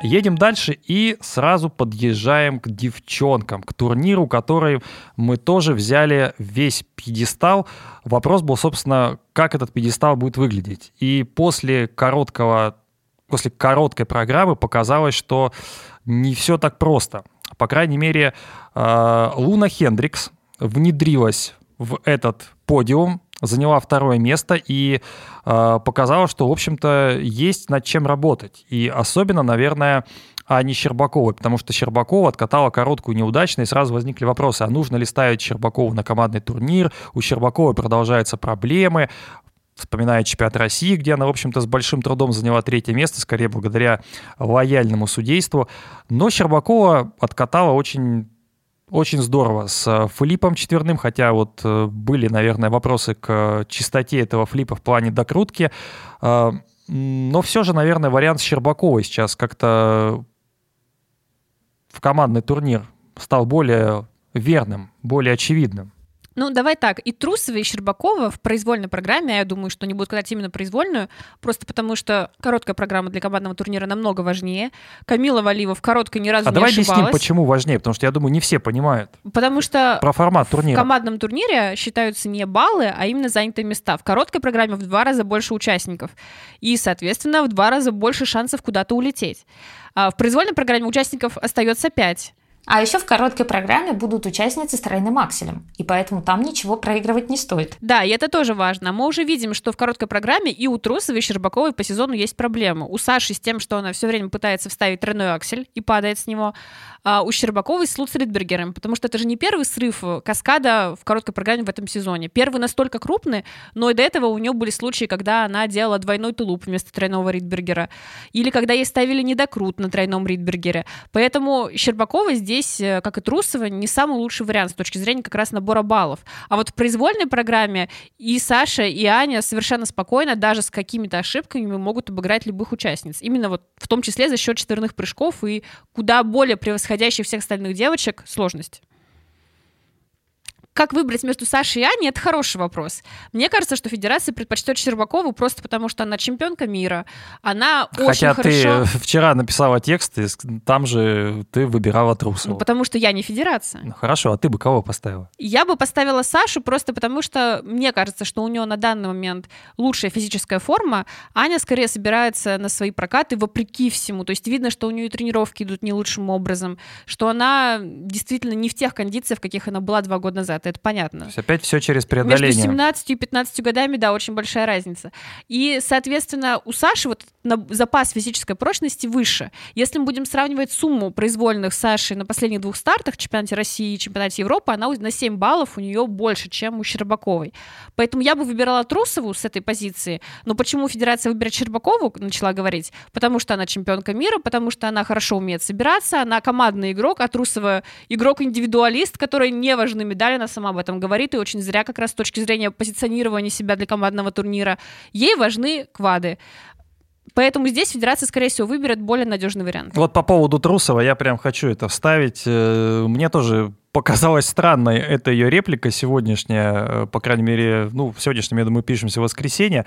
Едем дальше и сразу подъезжаем к девчонкам, к турниру, который мы тоже взяли весь пьедестал. Вопрос был, собственно, как этот пьедестал будет выглядеть. И после короткого, после короткой программы показалось, что не все так просто. По крайней мере, э, Луна Хендрикс внедрилась в этот подиум, заняла второе место и э, показала, что, в общем-то, есть над чем работать. И особенно, наверное, Ани Щербаковой, потому что Щербакова откатала короткую неудачно, и сразу возникли вопросы, а нужно ли ставить Щербакову на командный турнир, у Щербаковой продолжаются проблемы, вспоминая чемпионат России, где она, в общем-то, с большим трудом заняла третье место, скорее благодаря лояльному судейству. Но Щербакова откатала очень очень здорово с э, флипом четверным, хотя вот э, были, наверное, вопросы к чистоте этого флипа в плане докрутки. Э, но все же, наверное, вариант с Щербаковой сейчас как-то в командный турнир стал более верным, более очевидным. Ну, давай так, и Трусова, и Щербакова в произвольной программе, я думаю, что они будут катать именно произвольную, просто потому что короткая программа для командного турнира намного важнее. Камила Валиева в короткой ни разу а не давай ошибалась. объясним, почему важнее, потому что я думаю, не все понимают. Потому что Про формат турнира. в командном турнире считаются не баллы, а именно занятые места. В короткой программе в два раза больше участников. И, соответственно, в два раза больше шансов куда-то улететь. А в произвольной программе участников остается пять. А еще в короткой программе будут участницы с тройным акселем, и поэтому там ничего проигрывать не стоит. Да, и это тоже важно. Мы уже видим, что в короткой программе и у Трусовой, и Щербаковой по сезону есть проблемы. У Саши с тем, что она все время пытается вставить тройной аксель и падает с него, а у Щербаковой с Луцридбергером, потому что это же не первый срыв каскада в короткой программе в этом сезоне. Первый настолько крупный, но и до этого у нее были случаи, когда она делала двойной тулуп вместо тройного Ридбергера, или когда ей ставили недокрут на тройном Ридбергере. Поэтому Щербакова здесь здесь, э, как и Трусова, не самый лучший вариант с точки зрения как раз набора баллов. А вот в произвольной программе и Саша, и Аня совершенно спокойно, даже с какими-то ошибками, могут обыграть любых участниц. Именно вот в том числе за счет четверных прыжков и куда более превосходящих всех остальных девочек сложность как выбрать между Сашей и Аней, это хороший вопрос. Мне кажется, что Федерация предпочтет Щербакову просто потому, что она чемпионка мира. Она Хотя очень ты хорошо... вчера написала текст, и там же ты выбирала Трусову. Ну, потому что я не Федерация. Ну, хорошо, а ты бы кого поставила? Я бы поставила Сашу просто потому, что мне кажется, что у нее на данный момент лучшая физическая форма. Аня скорее собирается на свои прокаты вопреки всему. То есть видно, что у нее тренировки идут не лучшим образом, что она действительно не в тех кондициях, в каких она была два года назад. Это понятно. То есть опять все через преодоление. Между 17 и 15 годами, да, очень большая разница. И, соответственно, у Саши вот на запас физической прочности выше. Если мы будем сравнивать сумму произвольных Саши на последних двух стартах, чемпионате России и чемпионате Европы, она на 7 баллов у нее больше, чем у Щербаковой. Поэтому я бы выбирала Трусову с этой позиции. Но почему Федерация выбирает Щербакову, начала говорить? Потому что она чемпионка мира, потому что она хорошо умеет собираться, она командный игрок, а Трусова игрок-индивидуалист, который не важны медали, она сама об этом говорит, и очень зря как раз с точки зрения позиционирования себя для командного турнира. Ей важны квады. Поэтому здесь федерация, скорее всего, выберет более надежный вариант. Вот по поводу Трусова я прям хочу это вставить. Э, мне тоже показалась странной эта ее реплика сегодняшняя, э, по крайней мере, ну, сегодняшнем, я думаю, пишемся в воскресенье.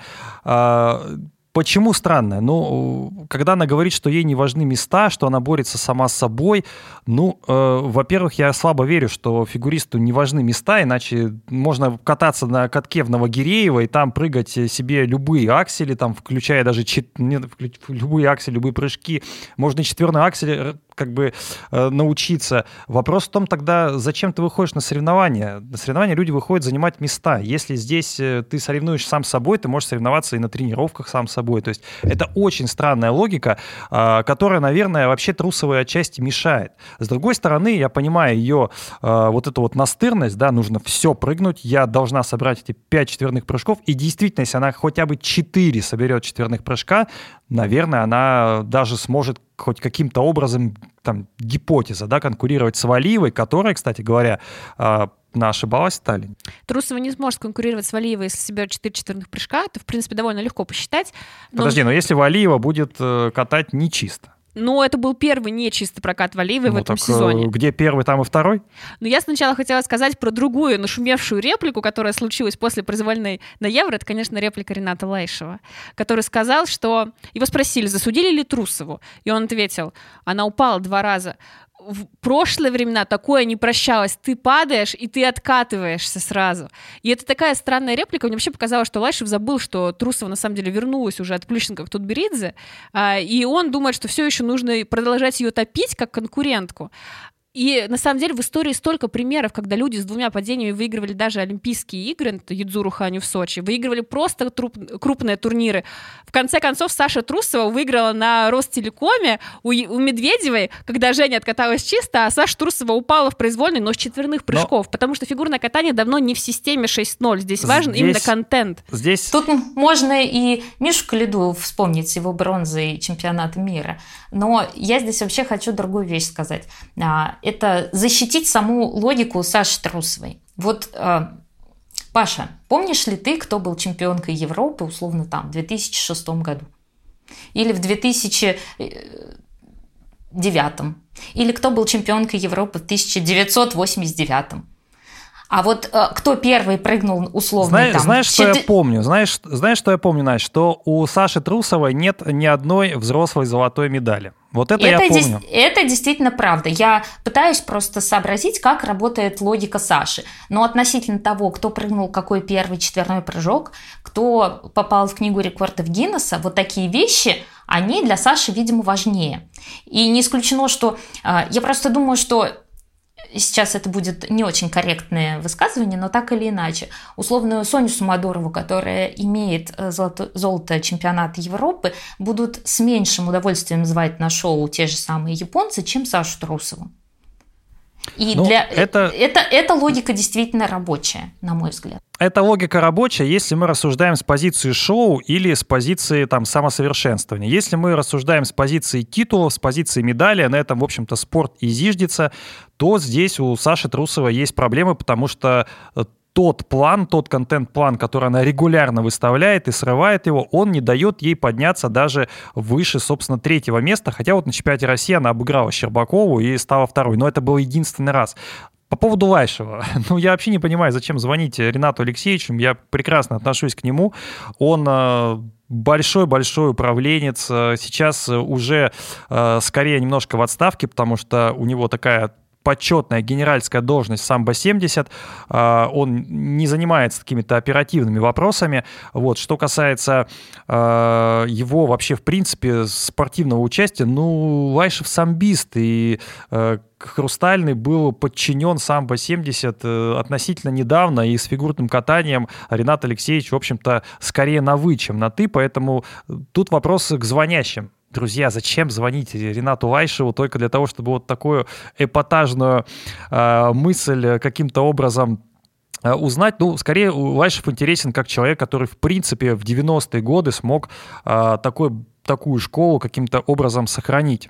Почему странно? Ну, когда она говорит, что ей не важны места, что она борется сама с собой, ну, э, во-первых, я слабо верю, что фигуристу не важны места, иначе можно кататься на катке в Новогиреево и там прыгать себе любые аксели, там, включая даже чет... Нет, любые аксели, любые прыжки. Можно четверной аксель как бы э, научиться. Вопрос в том тогда, зачем ты выходишь на соревнования? На соревнования люди выходят занимать места. Если здесь э, ты соревнуешь сам с собой, ты можешь соревноваться и на тренировках сам с собой. То есть это очень странная логика, э, которая, наверное, вообще трусовой отчасти мешает. С другой стороны, я понимаю ее э, вот эту вот настырность, да, нужно все прыгнуть, я должна собрать эти пять четверных прыжков, и действительно, если она хотя бы четыре соберет четверных прыжка, наверное, она даже сможет хоть каким-то образом, там, гипотеза, да, конкурировать с Валиевой, которая, кстати говоря, а, ошибалась в Сталине. Трусова не сможет конкурировать с Валиевой, если соберет 4 четверных прыжка. Это, в принципе, довольно легко посчитать. Но... Подожди, но если Валиева будет э, катать нечисто? Но это был первый нечистый прокат Валиевой ну, в этом так, сезоне. Где первый, там и второй? Но я сначала хотела сказать про другую нашумевшую реплику, которая случилась после произвольной на Евро. Это, конечно, реплика Рената Лайшева, который сказал, что... Его спросили, засудили ли Трусову? И он ответил, она упала два раза в прошлые времена такое не прощалось. Ты падаешь, и ты откатываешься сразу. И это такая странная реплика. Мне вообще показалось, что Лайшев забыл, что Трусова на самом деле вернулась уже от Плющенко в Тутберидзе, а, и он думает, что все еще нужно продолжать ее топить как конкурентку. И на самом деле в истории столько примеров, когда люди с двумя падениями выигрывали даже Олимпийские игры, это Юдзуру Ханю в Сочи, выигрывали просто труп, крупные турниры. В конце концов, Саша Трусова выиграла на Ростелекоме у, у Медведевой, когда Женя откаталась чисто, а Саша Трусова упала в произвольный, но с четверных прыжков, но... потому что фигурное катание давно не в системе 6.0. Здесь важен Здесь... именно контент. Здесь... Тут можно и Мишу Калиду вспомнить его бронзой чемпионата мира. Но я здесь вообще хочу другую вещь сказать а, это защитить саму логику Саши Трусовой. Вот, э, Паша, помнишь ли ты, кто был чемпионкой Европы, условно, там, в 2006 году? Или в 2009? Или кто был чемпионкой Европы в 1989? А вот э, кто первый прыгнул условно знаешь, там? Знаешь, что я помню? Знаешь, знаешь, что я помню, Настя? Что у Саши Трусовой нет ни одной взрослой золотой медали. Вот это, это я помню. Это действительно правда. Я пытаюсь просто сообразить, как работает логика Саши. Но относительно того, кто прыгнул какой первый четверной прыжок, кто попал в книгу рекордов Гиннесса, вот такие вещи, они для Саши, видимо, важнее. И не исключено, что... Э, я просто думаю, что сейчас это будет не очень корректное высказывание, но так или иначе, условную Соню Сумадорову, которая имеет э, золото, золото чемпионата Европы, будут с меньшим удовольствием звать на шоу те же самые японцы, чем Сашу Трусову. И ну, для это... Это, эта логика действительно рабочая, на мой взгляд. Эта логика рабочая, если мы рассуждаем с позиции шоу или с позиции там, самосовершенствования. Если мы рассуждаем с позиции титулов, с позиции медали, на этом, в общем-то, спорт и зиждется, то здесь у Саши Трусова есть проблемы, потому что э, тот план, тот контент-план, который она регулярно выставляет и срывает его, он не дает ей подняться даже выше, собственно, третьего места. Хотя вот на чемпионате России она обыграла Щербакову и стала второй. Но это был единственный раз. По поводу Лайшева. Ну, я вообще не понимаю, зачем звонить Ренату Алексеевичу. Я прекрасно отношусь к нему. Он э, большой-большой управленец. Сейчас уже э, скорее немножко в отставке, потому что у него такая почетная генеральская должность самбо-70, а, он не занимается какими-то оперативными вопросами. Вот. Что касается его вообще, в принципе, спортивного участия, ну, Лайшев самбист, и Хрустальный был подчинен самбо-70 э, относительно недавно, и с фигурным катанием Ренат Алексеевич, в общем-то, скорее на «вы», чем на «ты», поэтому тут вопрос к звонящим. Друзья, зачем звонить Ренату Лайшеву только для того, чтобы вот такую эпатажную э, мысль каким-то образом э, узнать, ну, скорее Лайшев интересен как человек, который, в принципе, в 90-е годы смог э, такой, такую школу каким-то образом сохранить.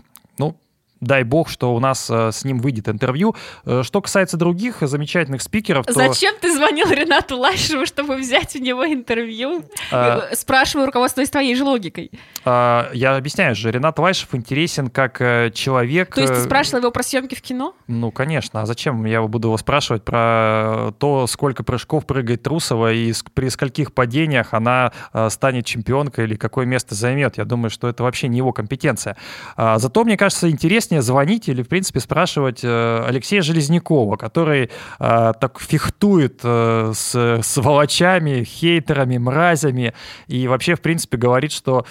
Дай бог, что у нас э, с ним выйдет интервью. Э, что касается других замечательных спикеров, то... Зачем ты звонил Ренату Лайшеву, чтобы взять у него интервью? А... Спрашиваю, руководствуясь твоей же логикой. А, я объясняю же, Ренат Лайшев интересен как человек... То есть ты спрашивал его про съемки в кино? Ну, конечно. А зачем я буду его спрашивать про то, сколько прыжков прыгает Трусова и при скольких падениях она станет чемпионкой или какое место займет? Я думаю, что это вообще не его компетенция. А, зато, мне кажется, интереснее интереснее звонить или, в принципе, спрашивать э, Алексея Железнякова, который э, так фехтует э, с сволочами, хейтерами, мразями и вообще, в принципе, говорит, что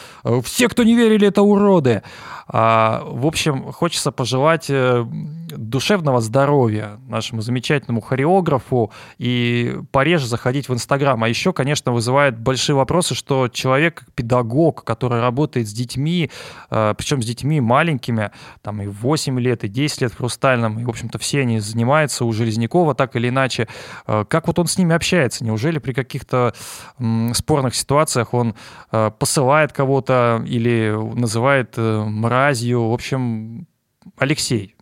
все, кто не верили, это уроды. А, в общем, хочется пожелать душевного здоровья нашему замечательному хореографу и пореже заходить в Инстаграм. А еще, конечно, вызывает большие вопросы, что человек, педагог, который работает с детьми, э, причем с детьми маленькими, там и 8 лет, и 10 лет в Хрустальном, и, в общем-то, все они занимаются у Железнякова так или иначе. Э, как вот он с ними общается? Неужели при каких-то спорных ситуациях он посылает кого-то или называет мразь мразью. В общем, Алексей,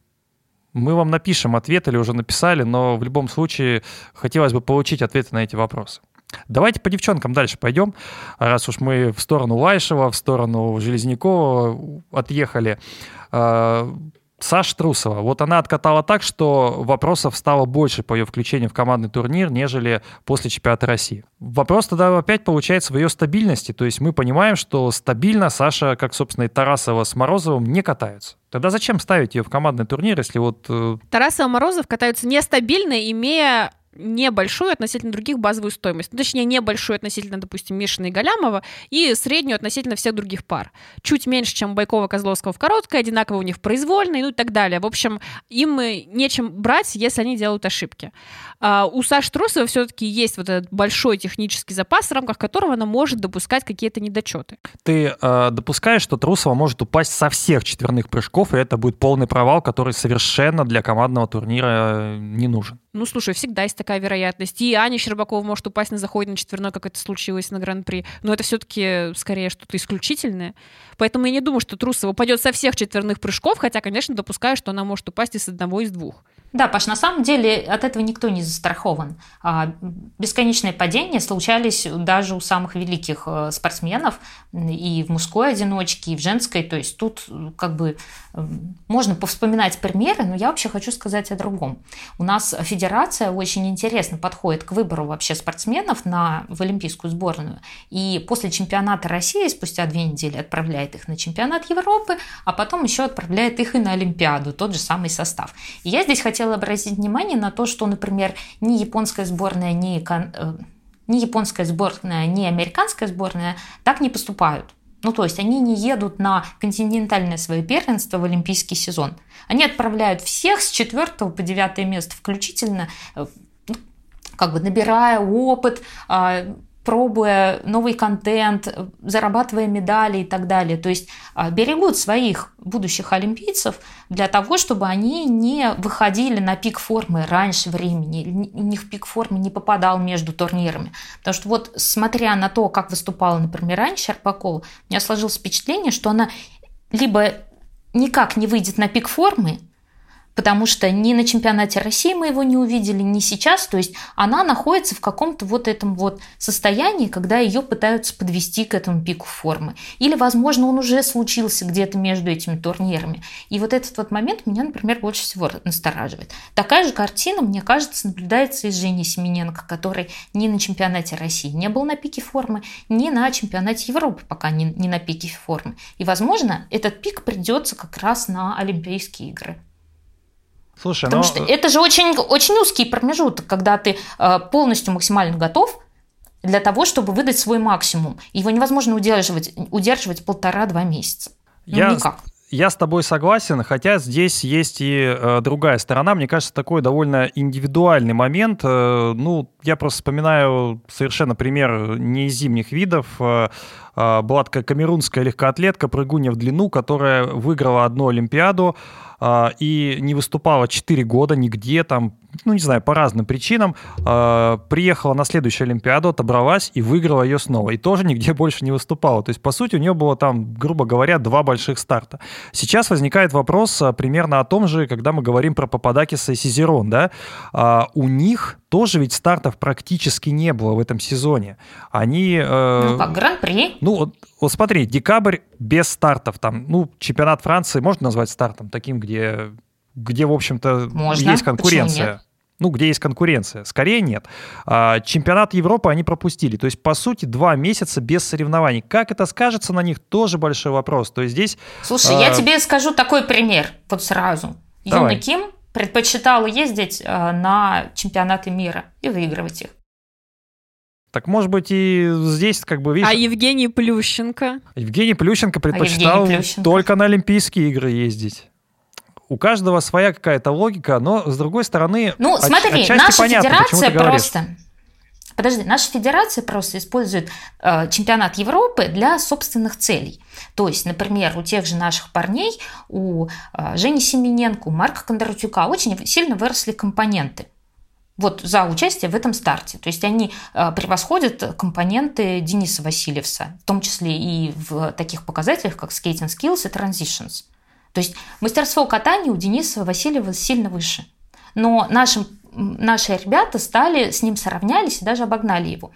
мы вам напишем ответ или уже написали, но в любом случае хотелось бы получить ответы на эти вопросы. Давайте по девчонкам дальше пойдем, раз уж мы в сторону Лайшева, в сторону Железнякова отъехали. Саша Трусова. Вот она откатала так, что вопросов стало больше по ее включению в командный турнир, нежели после чемпионата России. Вопрос тогда опять получается в ее стабильности. То есть мы понимаем, что стабильно Саша, как, собственно, и Тарасова с Морозовым, не катаются. Тогда зачем ставить ее в командный турнир, если вот... Э, Тарасова и Морозов катаются нестабильно, имея небольшую относительно других базовую стоимость. Ну, точнее, небольшую относительно, допустим, Мишина и Галямова, и среднюю относительно всех других пар. Чуть меньше, чем Байкова, Козловского в короткой, одинаково у них в произвольной, ну и так далее. В общем, им нечем брать, если они делают ошибки. А у Саши Трусова все-таки есть вот этот большой технический запас, в рамках которого она может допускать какие-то недочеты. Ты э, допускаешь, что Трусова может упасть со всех четверных прыжков, и это будет полный провал, который совершенно для командного турнира не нужен? Ну, слушай, всегда есть такая вероятность. И Аня Щербакова может упасть на заходе на четверной, как это случилось на Гран-при. Но это все-таки скорее что-то исключительное. Поэтому я не думаю, что Трусова упадет со всех четверных прыжков, хотя, конечно, допускаю, что она может упасть и с одного, из двух. Да, Паш, на самом деле от этого никто не застрахован. А, бесконечные падения случались даже у самых великих э, спортсменов и в мужской одиночке, и в женской. То есть тут как бы эм, можно повспоминать примеры, но я вообще хочу сказать о другом. У нас федерация очень интересно подходит к выбору вообще спортсменов на, в олимпийскую сборную. И после чемпионата России спустя две недели отправляет их на чемпионат Европы, а потом еще отправляет их и на Олимпиаду, тот же самый состав. И я здесь хотела хотела обратить внимание на то, что, например, ни японская сборная, ни, э, ни японская сборная, ни американская сборная так не поступают. Ну, то есть они не едут на континентальное свое первенство в олимпийский сезон. Они отправляют всех с 4 по 9 место включительно, э, ну, как бы набирая опыт, а, пробуя новый контент, зарабатывая медали и так далее. То есть а, берегут своих будущих олимпийцев для того, чтобы они не выходили на пик формы раньше времени, у них пик формы не попадал между турнирами. Потому что вот смотря на то, как выступала, например, раньше Арпакова, у меня сложилось впечатление, что она либо никак не выйдет на пик формы, потому что ни на чемпионате России мы его не увидели, ни сейчас. То есть она находится в каком-то вот этом вот состоянии, когда ее пытаются подвести к этому пику формы. Или, возможно, он уже случился где-то между этими турнирами. И вот этот вот момент меня, например, больше всего настораживает. Такая же картина, мне кажется, наблюдается и с Женей Семененко, который ни на чемпионате России не был на пике формы, ни на чемпионате Европы пока не, не на пике формы. И, возможно, этот пик придется как раз на Олимпийские игры. Слушай, Потому но... что это же очень, очень узкий промежуток, когда ты э, полностью максимально готов для того, чтобы выдать свой максимум. Его невозможно удерживать, удерживать полтора-два месяца. Ну, Я... никак. Я с тобой согласен, хотя здесь есть и э, другая сторона. Мне кажется, такой довольно индивидуальный момент. Э, ну, я просто вспоминаю совершенно пример не из зимних видов. Э, э, была такая камерунская легкоатлетка, прыгунья в длину, которая выиграла одну Олимпиаду э, и не выступала 4 года нигде, там ну, не знаю, по разным причинам, э, приехала на следующую Олимпиаду, отобралась и выиграла ее снова. И тоже нигде больше не выступала. То есть, по сути, у нее было там, грубо говоря, два больших старта. Сейчас возникает вопрос а, примерно о том же, когда мы говорим про Пападакиса и Сизерон, да, а, у них тоже ведь стартов практически не было в этом сезоне. Они... Э, ну, как Гран-при. Ну, вот, вот смотри, декабрь без стартов, там, ну, чемпионат Франции можно назвать стартом, таким, где где, в общем-то, есть конкуренция. ну, где есть конкуренция. Скорее нет. А, чемпионат Европы они пропустили. То есть, по сути, два месяца без соревнований. Как это скажется на них, тоже большой вопрос. То есть здесь... Слушай, а... я тебе скажу такой пример вот сразу. Давай. Юна Ким предпочитала ездить э, на чемпионаты мира и выигрывать их. Так может быть и здесь как бы видишь... А Евгений Плющенко? Евгений Плющенко предпочитал а Плющенко? только на Олимпийские игры ездить. У каждого своя какая-то логика, но с другой стороны, ну смотри, наша понятно, федерация просто, подожди, наша федерация просто использует э, чемпионат Европы для собственных целей. То есть, например, у тех же наших парней, у э, Жени Семененко, у Марка Кондратюка очень сильно выросли компоненты вот за участие в этом старте. То есть они э, превосходят компоненты Дениса Васильевса, в том числе и в таких показателях, как skating skills и transitions. То есть мастерство катания у Дениса Васильева сильно выше. Но нашим, наши ребята стали, с ним сравнялись и даже обогнали его.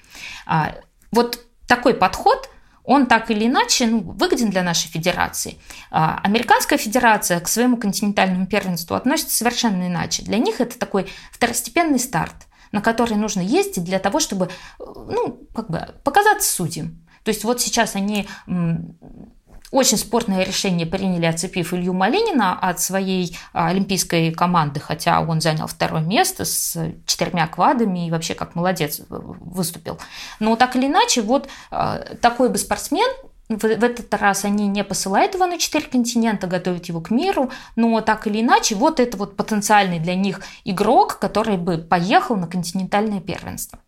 А, вот такой подход – он так или иначе ну, выгоден для нашей федерации. А, американская федерация к своему континентальному первенству относится совершенно иначе. Для них это такой второстепенный старт, на который нужно ездить для того, чтобы ну, как бы показаться судьям. То есть вот сейчас они очень спорное решение приняли, оцепив Илью Малинина от своей а, олимпийской команды, хотя он занял второе место с четырьмя квадами и вообще как молодец выступил. Но так или иначе, вот а, такой бы спортсмен, в, этот раз они не посылают его на четыре континента, готовят его к миру, но так или иначе, вот это вот потенциальный для них игрок, который бы поехал на континентальное первенство.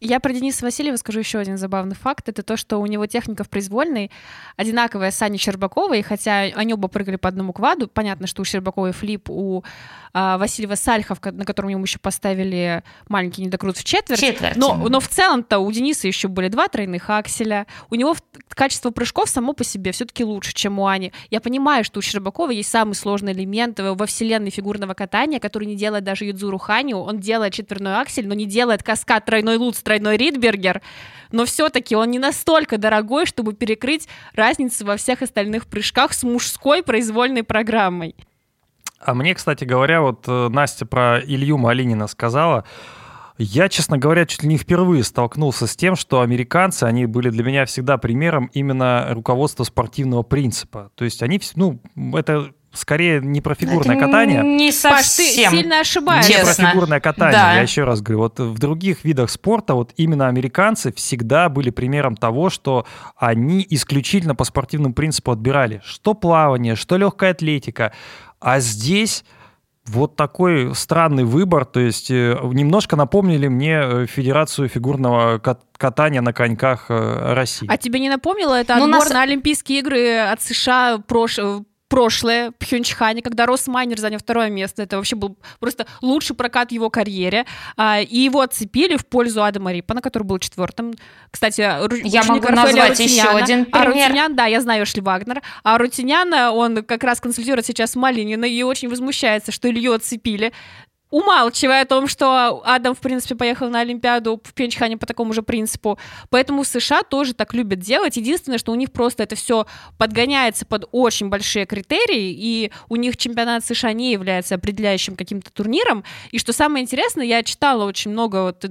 Я про Дениса Васильева скажу еще один забавный факт. Это то, что у него техника в произвольной одинаковая с Аней Щербаковой, хотя они оба прыгали по одному кваду. Понятно, что у Щербаковой флип, у Васильева Сальхов, на котором ему еще поставили маленький недокрут в четверть. четверть. Но, но в целом-то у Дениса еще были два тройных акселя. У него качество прыжков само по себе все-таки лучше, чем у Ани. Я понимаю, что у Щербакова есть самый сложный элемент во вселенной фигурного катания, который не делает даже Юдзуру Ханю. Он делает четверной аксель, но не делает каскад тройной лут тройной Ридбергер. Но все-таки он не настолько дорогой, чтобы перекрыть разницу во всех остальных прыжках с мужской произвольной программой. А мне, кстати говоря, вот э, Настя про Илью Малинина сказала, я, честно говоря, чуть ли не впервые столкнулся с тем, что американцы, они были для меня всегда примером именно руководства спортивного принципа. То есть они, ну, это скорее не про фигурное это катание. Не совсем. Ты сильно ошибаешься. Не про фигурное катание, да. я еще раз говорю. Вот в других видах спорта вот именно американцы всегда были примером того, что они исключительно по спортивному принципу отбирали. Что плавание, что легкая атлетика. А здесь вот такой странный выбор, то есть э, немножко напомнили мне э, Федерацию фигурного катания на коньках э, России. А тебе не напомнило это ну, отбор нас... на Олимпийские игры от США прош прошлое Пхенчхане, когда Рос Майнер занял второе место. Это вообще был просто лучший прокат в его карьере. А, и его отцепили в пользу Адама Рипана, который был четвертым. Кстати, я могу Рафаэля назвать Рутиняна. еще один пример. А Рутинян, да, я знаю Шли Вагнер. А Рутинян, он как раз консультирует сейчас Малинина и очень возмущается, что Илью отцепили умалчивая о том, что Адам, в принципе, поехал на Олимпиаду в Пенчхане по такому же принципу. Поэтому США тоже так любят делать. Единственное, что у них просто это все подгоняется под очень большие критерии, и у них чемпионат США не является определяющим каким-то турниром. И что самое интересное, я читала очень много вот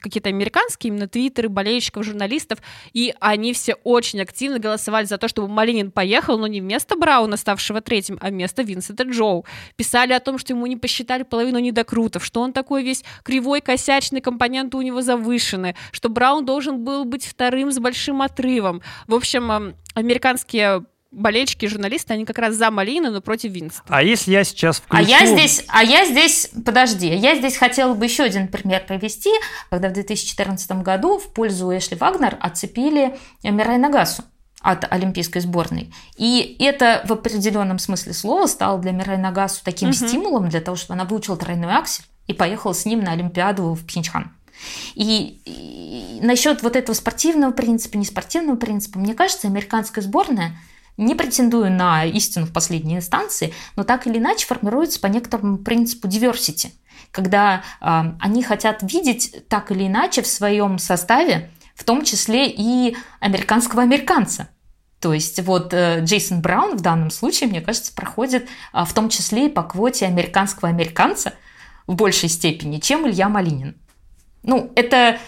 какие-то американские именно твиттеры болельщиков, журналистов, и они все очень активно голосовали за то, чтобы Малинин поехал, но не вместо Брауна, ставшего третьим, а вместо Винсента Джоу. Писали о том, что ему не посчитали половину недокрутов, что он такой весь кривой, косячный, компоненты у него завышены, что Браун должен был быть вторым с большим отрывом. В общем, американские болельщики, журналисты, они как раз за Малину, но против Винстона. А если я сейчас включу... А я здесь, а я здесь, подожди, я здесь хотела бы еще один пример привести, когда в 2014 году в пользу Эшли Вагнер отцепили Мирай Нагасу от олимпийской сборной. И это в определенном смысле слова стало для Мирай Нагасу таким угу. стимулом для того, чтобы она выучила тройной аксель и поехала с ним на Олимпиаду в Пхенчхан. И, и насчет вот этого спортивного принципа, не спортивного принципа, мне кажется, американская сборная не претендую на истину в последней инстанции, но так или иначе формируется по некоторому принципу diversity, когда э, они хотят видеть так или иначе в своем составе в том числе и американского американца. То есть вот э, Джейсон Браун в данном случае, мне кажется, проходит а, в том числе и по квоте американского американца, в большей степени, чем Илья Малинин. Ну, это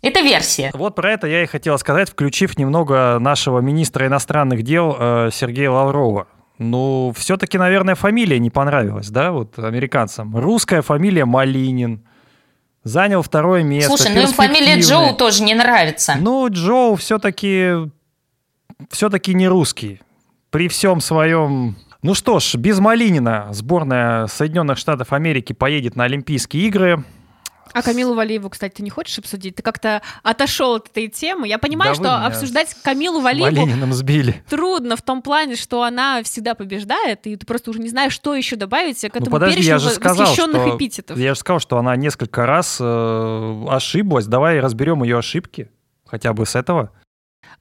это версия. Вот про это я и хотел сказать, включив немного нашего министра иностранных дел э, Сергея Лаврова. Ну, все-таки, наверное, фамилия не понравилась, да, вот американцам. Русская фамилия Малинин. Занял второе место. Слушай, ну им фамилия Джоу тоже не нравится. Ну, Джоу все-таки все-таки не русский. При всем своем ну что ж, без Малинина сборная Соединенных Штатов Америки поедет на Олимпийские игры. А Камилу Валиеву, кстати, ты не хочешь обсудить? Ты как-то отошел от этой темы. Я понимаю, да что обсуждать Камилу Валиеву сбили. трудно в том плане, что она всегда побеждает, и ты просто уже не знаешь, что еще добавить к этому ну, подожди, я же сказал, восхищенных что, эпитетов. Я же сказал, что она несколько раз э, ошиблась. Давай разберем ее ошибки. Хотя бы с этого.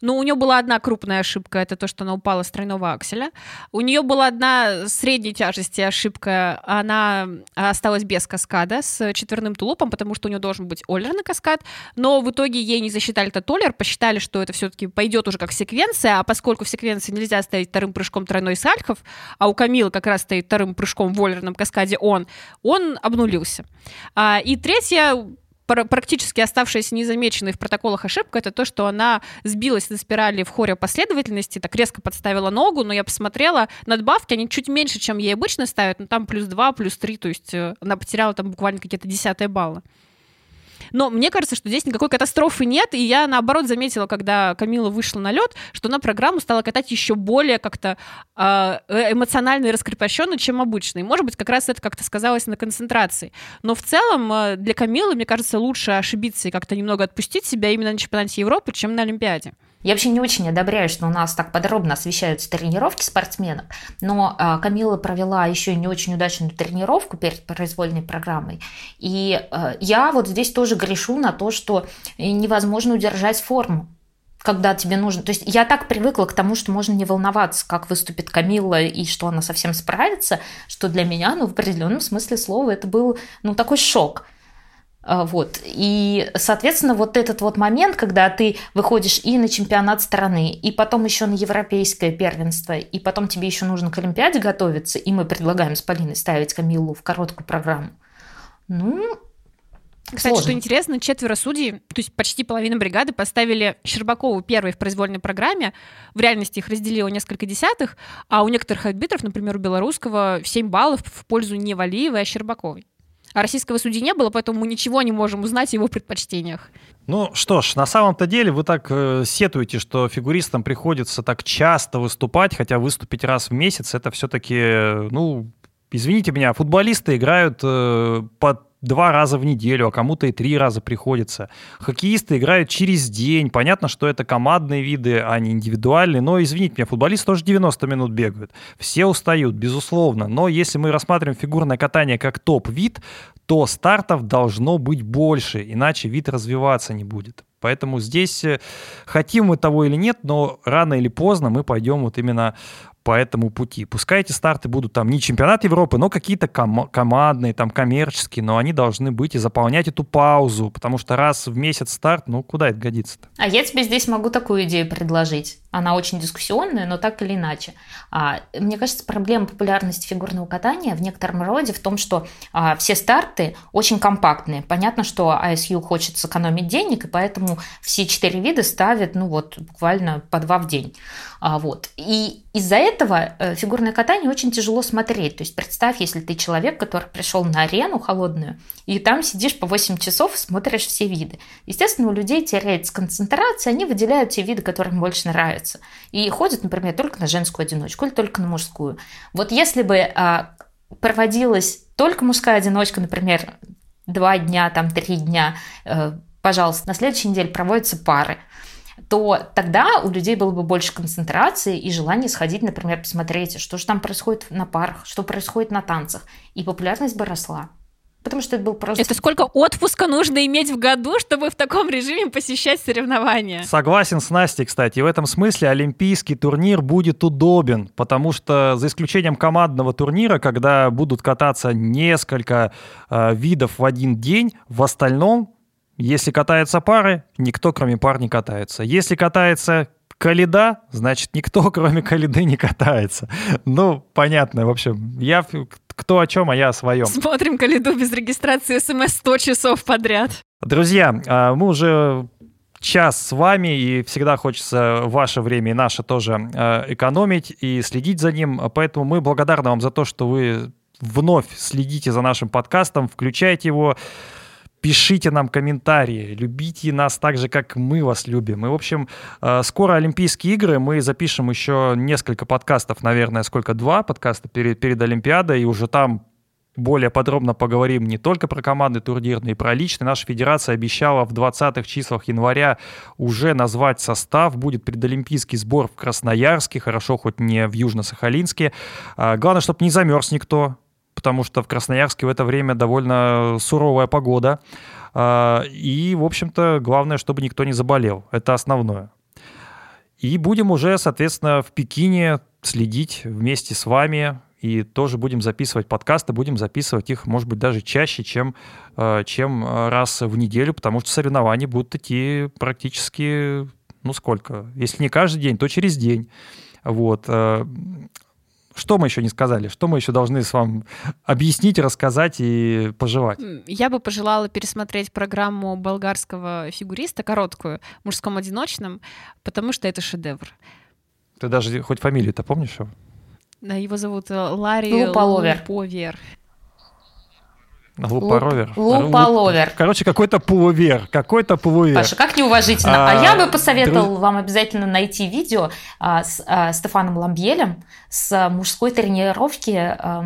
Ну, у нее была одна крупная ошибка, это то, что она упала с тройного акселя. У нее была одна средней тяжести ошибка, она осталась без каскада с четверным тулупом, потому что у нее должен быть олерный каскад, но в итоге ей не засчитали этот олер, посчитали, что это все-таки пойдет уже как секвенция, а поскольку в секвенции нельзя ставить вторым прыжком тройной сальхов, а у Камилы как раз стоит вторым прыжком в олерном каскаде он, он обнулился. А, и третья практически оставшаяся незамеченной в протоколах ошибка, это то, что она сбилась на спирали в хоре последовательности, так резко подставила ногу, но я посмотрела, надбавки, они чуть меньше, чем ей обычно ставят, но там плюс 2, плюс 3, то есть э, она потеряла там буквально какие-то десятые балла. Но мне кажется, что здесь никакой катастрофы нет, и я, наоборот, заметила, когда Камила вышла на лед, что она программу стала катать еще более как-то а, э, эмоционально и раскрепощенно, чем обычно. И, может быть, как раз это как-то сказалось на концентрации. Но в целом э, для Камилы, мне кажется, лучше ошибиться и как-то немного отпустить себя именно на чемпионате Европы, чем на Олимпиаде. Я вообще не очень одобряю, что у нас так подробно освещаются тренировки спортсменов, но а, Камила провела еще не очень удачную тренировку перед произвольной программой. И а, я вот здесь тоже грешу на то, что невозможно удержать форму когда тебе нужно. То есть я так привыкла к тому, что можно не волноваться, как выступит Камилла и что она совсем справится, что для меня, ну, в определенном смысле слова, это был, ну, такой шок. А, вот. И, соответственно, вот этот вот момент, когда ты выходишь и на чемпионат страны, и потом еще на европейское первенство, и потом тебе еще нужно к Олимпиаде готовиться, и мы предлагаем с Полиной ставить Камилу в короткую программу. Ну, кстати, Сложно. что интересно, четверо судей, то есть почти половина бригады поставили Щербакову первой в произвольной программе. В реальности их разделило несколько десятых, а у некоторых арбитров, например, у белорусского, 7 баллов в пользу не Валиевой, а Щербаковой. А российского судьи не было, поэтому мы ничего не можем узнать о его предпочтениях. Ну что ж, на самом-то деле вы так э, сетуете, что фигуристам приходится так часто выступать, хотя выступить раз в месяц это все-таки, э, ну, извините меня, футболисты играют э, под два раза в неделю, а кому-то и три раза приходится. Хоккеисты играют через день. Понятно, что это командные виды, а не индивидуальные. Но, извините меня, футболисты тоже 90 минут бегают. Все устают, безусловно. Но если мы рассматриваем фигурное катание как топ-вид, то стартов должно быть больше, иначе вид развиваться не будет. Поэтому здесь э, хотим мы того или нет, но рано или поздно мы пойдем вот именно по этому пути. Пускай эти старты будут там не чемпионат Европы, но какие-то ком- командные, там коммерческие, но они должны быть и заполнять эту паузу, потому что раз в месяц старт, ну куда это годится-то? А я тебе здесь могу такую идею предложить. Она очень дискуссионная, но так или иначе. А, мне кажется, проблема популярности фигурного катания в некотором роде в том, что а, все старты очень компактные. Понятно, что ISU хочет сэкономить денег, и поэтому все четыре вида ставят, ну вот, буквально по два в день. А, вот. И из-за этого э, фигурное катание очень тяжело смотреть. То есть представь, если ты человек, который пришел на арену холодную, и там сидишь по 8 часов, смотришь все виды. Естественно, у людей теряется концентрация, они выделяют те виды, которые им больше нравятся. И ходят, например, только на женскую одиночку или только на мужскую. Вот если бы а, проводилась только мужская одиночка, например, два дня, там три дня, э, пожалуйста, на следующей неделе проводятся пары то тогда у людей было бы больше концентрации и желания сходить, например, посмотреть, что же там происходит на парах, что происходит на танцах. И популярность бы росла. Потому что это был просто... Это сколько отпуска нужно иметь в году, чтобы в таком режиме посещать соревнования? Согласен с Настей, кстати. В этом смысле олимпийский турнир будет удобен, потому что за исключением командного турнира, когда будут кататься несколько э, видов в один день, в остальном Если катаются пары, никто кроме пар не катается. Если катается Каледа, значит, никто, кроме Каледы, не катается. Ну, понятно, в общем, я кто о чем, а я о своем. Смотрим Каледу без регистрации смс 100 часов подряд. Друзья, а, мы уже час с вами, и всегда хочется ваше время и наше тоже а, экономить и следить за ним. Поэтому мы благодарны вам за то, что вы вновь следите за нашим подкастом, включайте его, Пишите нам комментарии, любите нас так же, как мы вас любим. И, в общем, э, скоро Олимпийские игры, мы запишем еще несколько подкастов, наверное, сколько, два подкаста перед, перед Олимпиадой, и уже там более подробно поговорим не только про команды турнирные, про личные. Наша федерация обещала в 20-х числах января уже назвать состав. Будет предолимпийский сбор в Красноярске, хорошо хоть не в Южно-Сахалинске. А, главное, чтобы не замерз никто, потому что в Красноярске в это время довольно суровая погода. А, и, в общем-то, главное, чтобы никто не заболел. Это основное. И будем уже, соответственно, в Пекине следить вместе с вами и тоже будем записывать подкасты, будем записывать их, может быть, даже чаще, чем, а, чем раз в неделю, потому что соревнования будут идти практически, ну сколько, если не каждый день, то через день. Вот. Что мы еще не сказали? Что мы еще должны с вами объяснить, рассказать и пожелать? Я бы пожелала пересмотреть программу болгарского фигуриста, короткую, мужском одиночном, потому что это шедевр. Ты даже хоть фамилию-то помнишь его? Его зовут э, Ларри Луповер. Луповер. Лупаровер. Лупаловер. Короче, какой-то полувер. Какой-то полувер. Паша, как неуважительно. А, а я бы посоветовал друз... вам обязательно найти видео а, с а, Стефаном Ламбьелем с мужской тренировки а,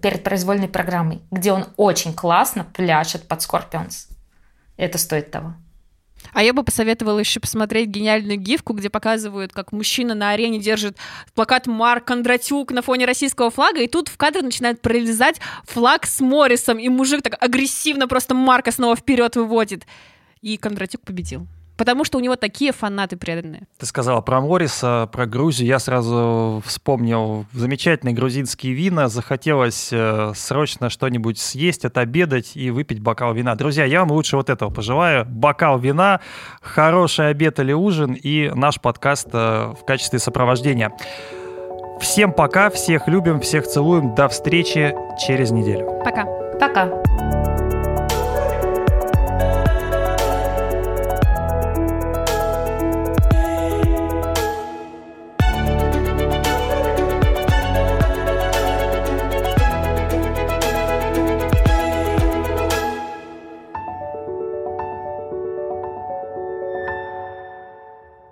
перед произвольной программой, где он очень классно пляшет под Скорпионс. Это стоит того. А я бы посоветовала еще посмотреть гениальную гифку, где показывают, как мужчина на арене держит плакат Марк Кондратюк на фоне российского флага, и тут в кадр начинает пролезать флаг с Моррисом, и мужик так агрессивно просто Марка снова вперед выводит. И Кондратюк победил потому что у него такие фанаты преданные. Ты сказала про Мориса, про Грузию. Я сразу вспомнил замечательные грузинские вина. Захотелось э, срочно что-нибудь съесть, отобедать и выпить бокал вина. Друзья, я вам лучше вот этого пожелаю. Бокал вина, хороший обед или ужин и наш подкаст э, в качестве сопровождения. Всем пока, всех любим, всех целуем. До встречи через неделю. Пока. Пока.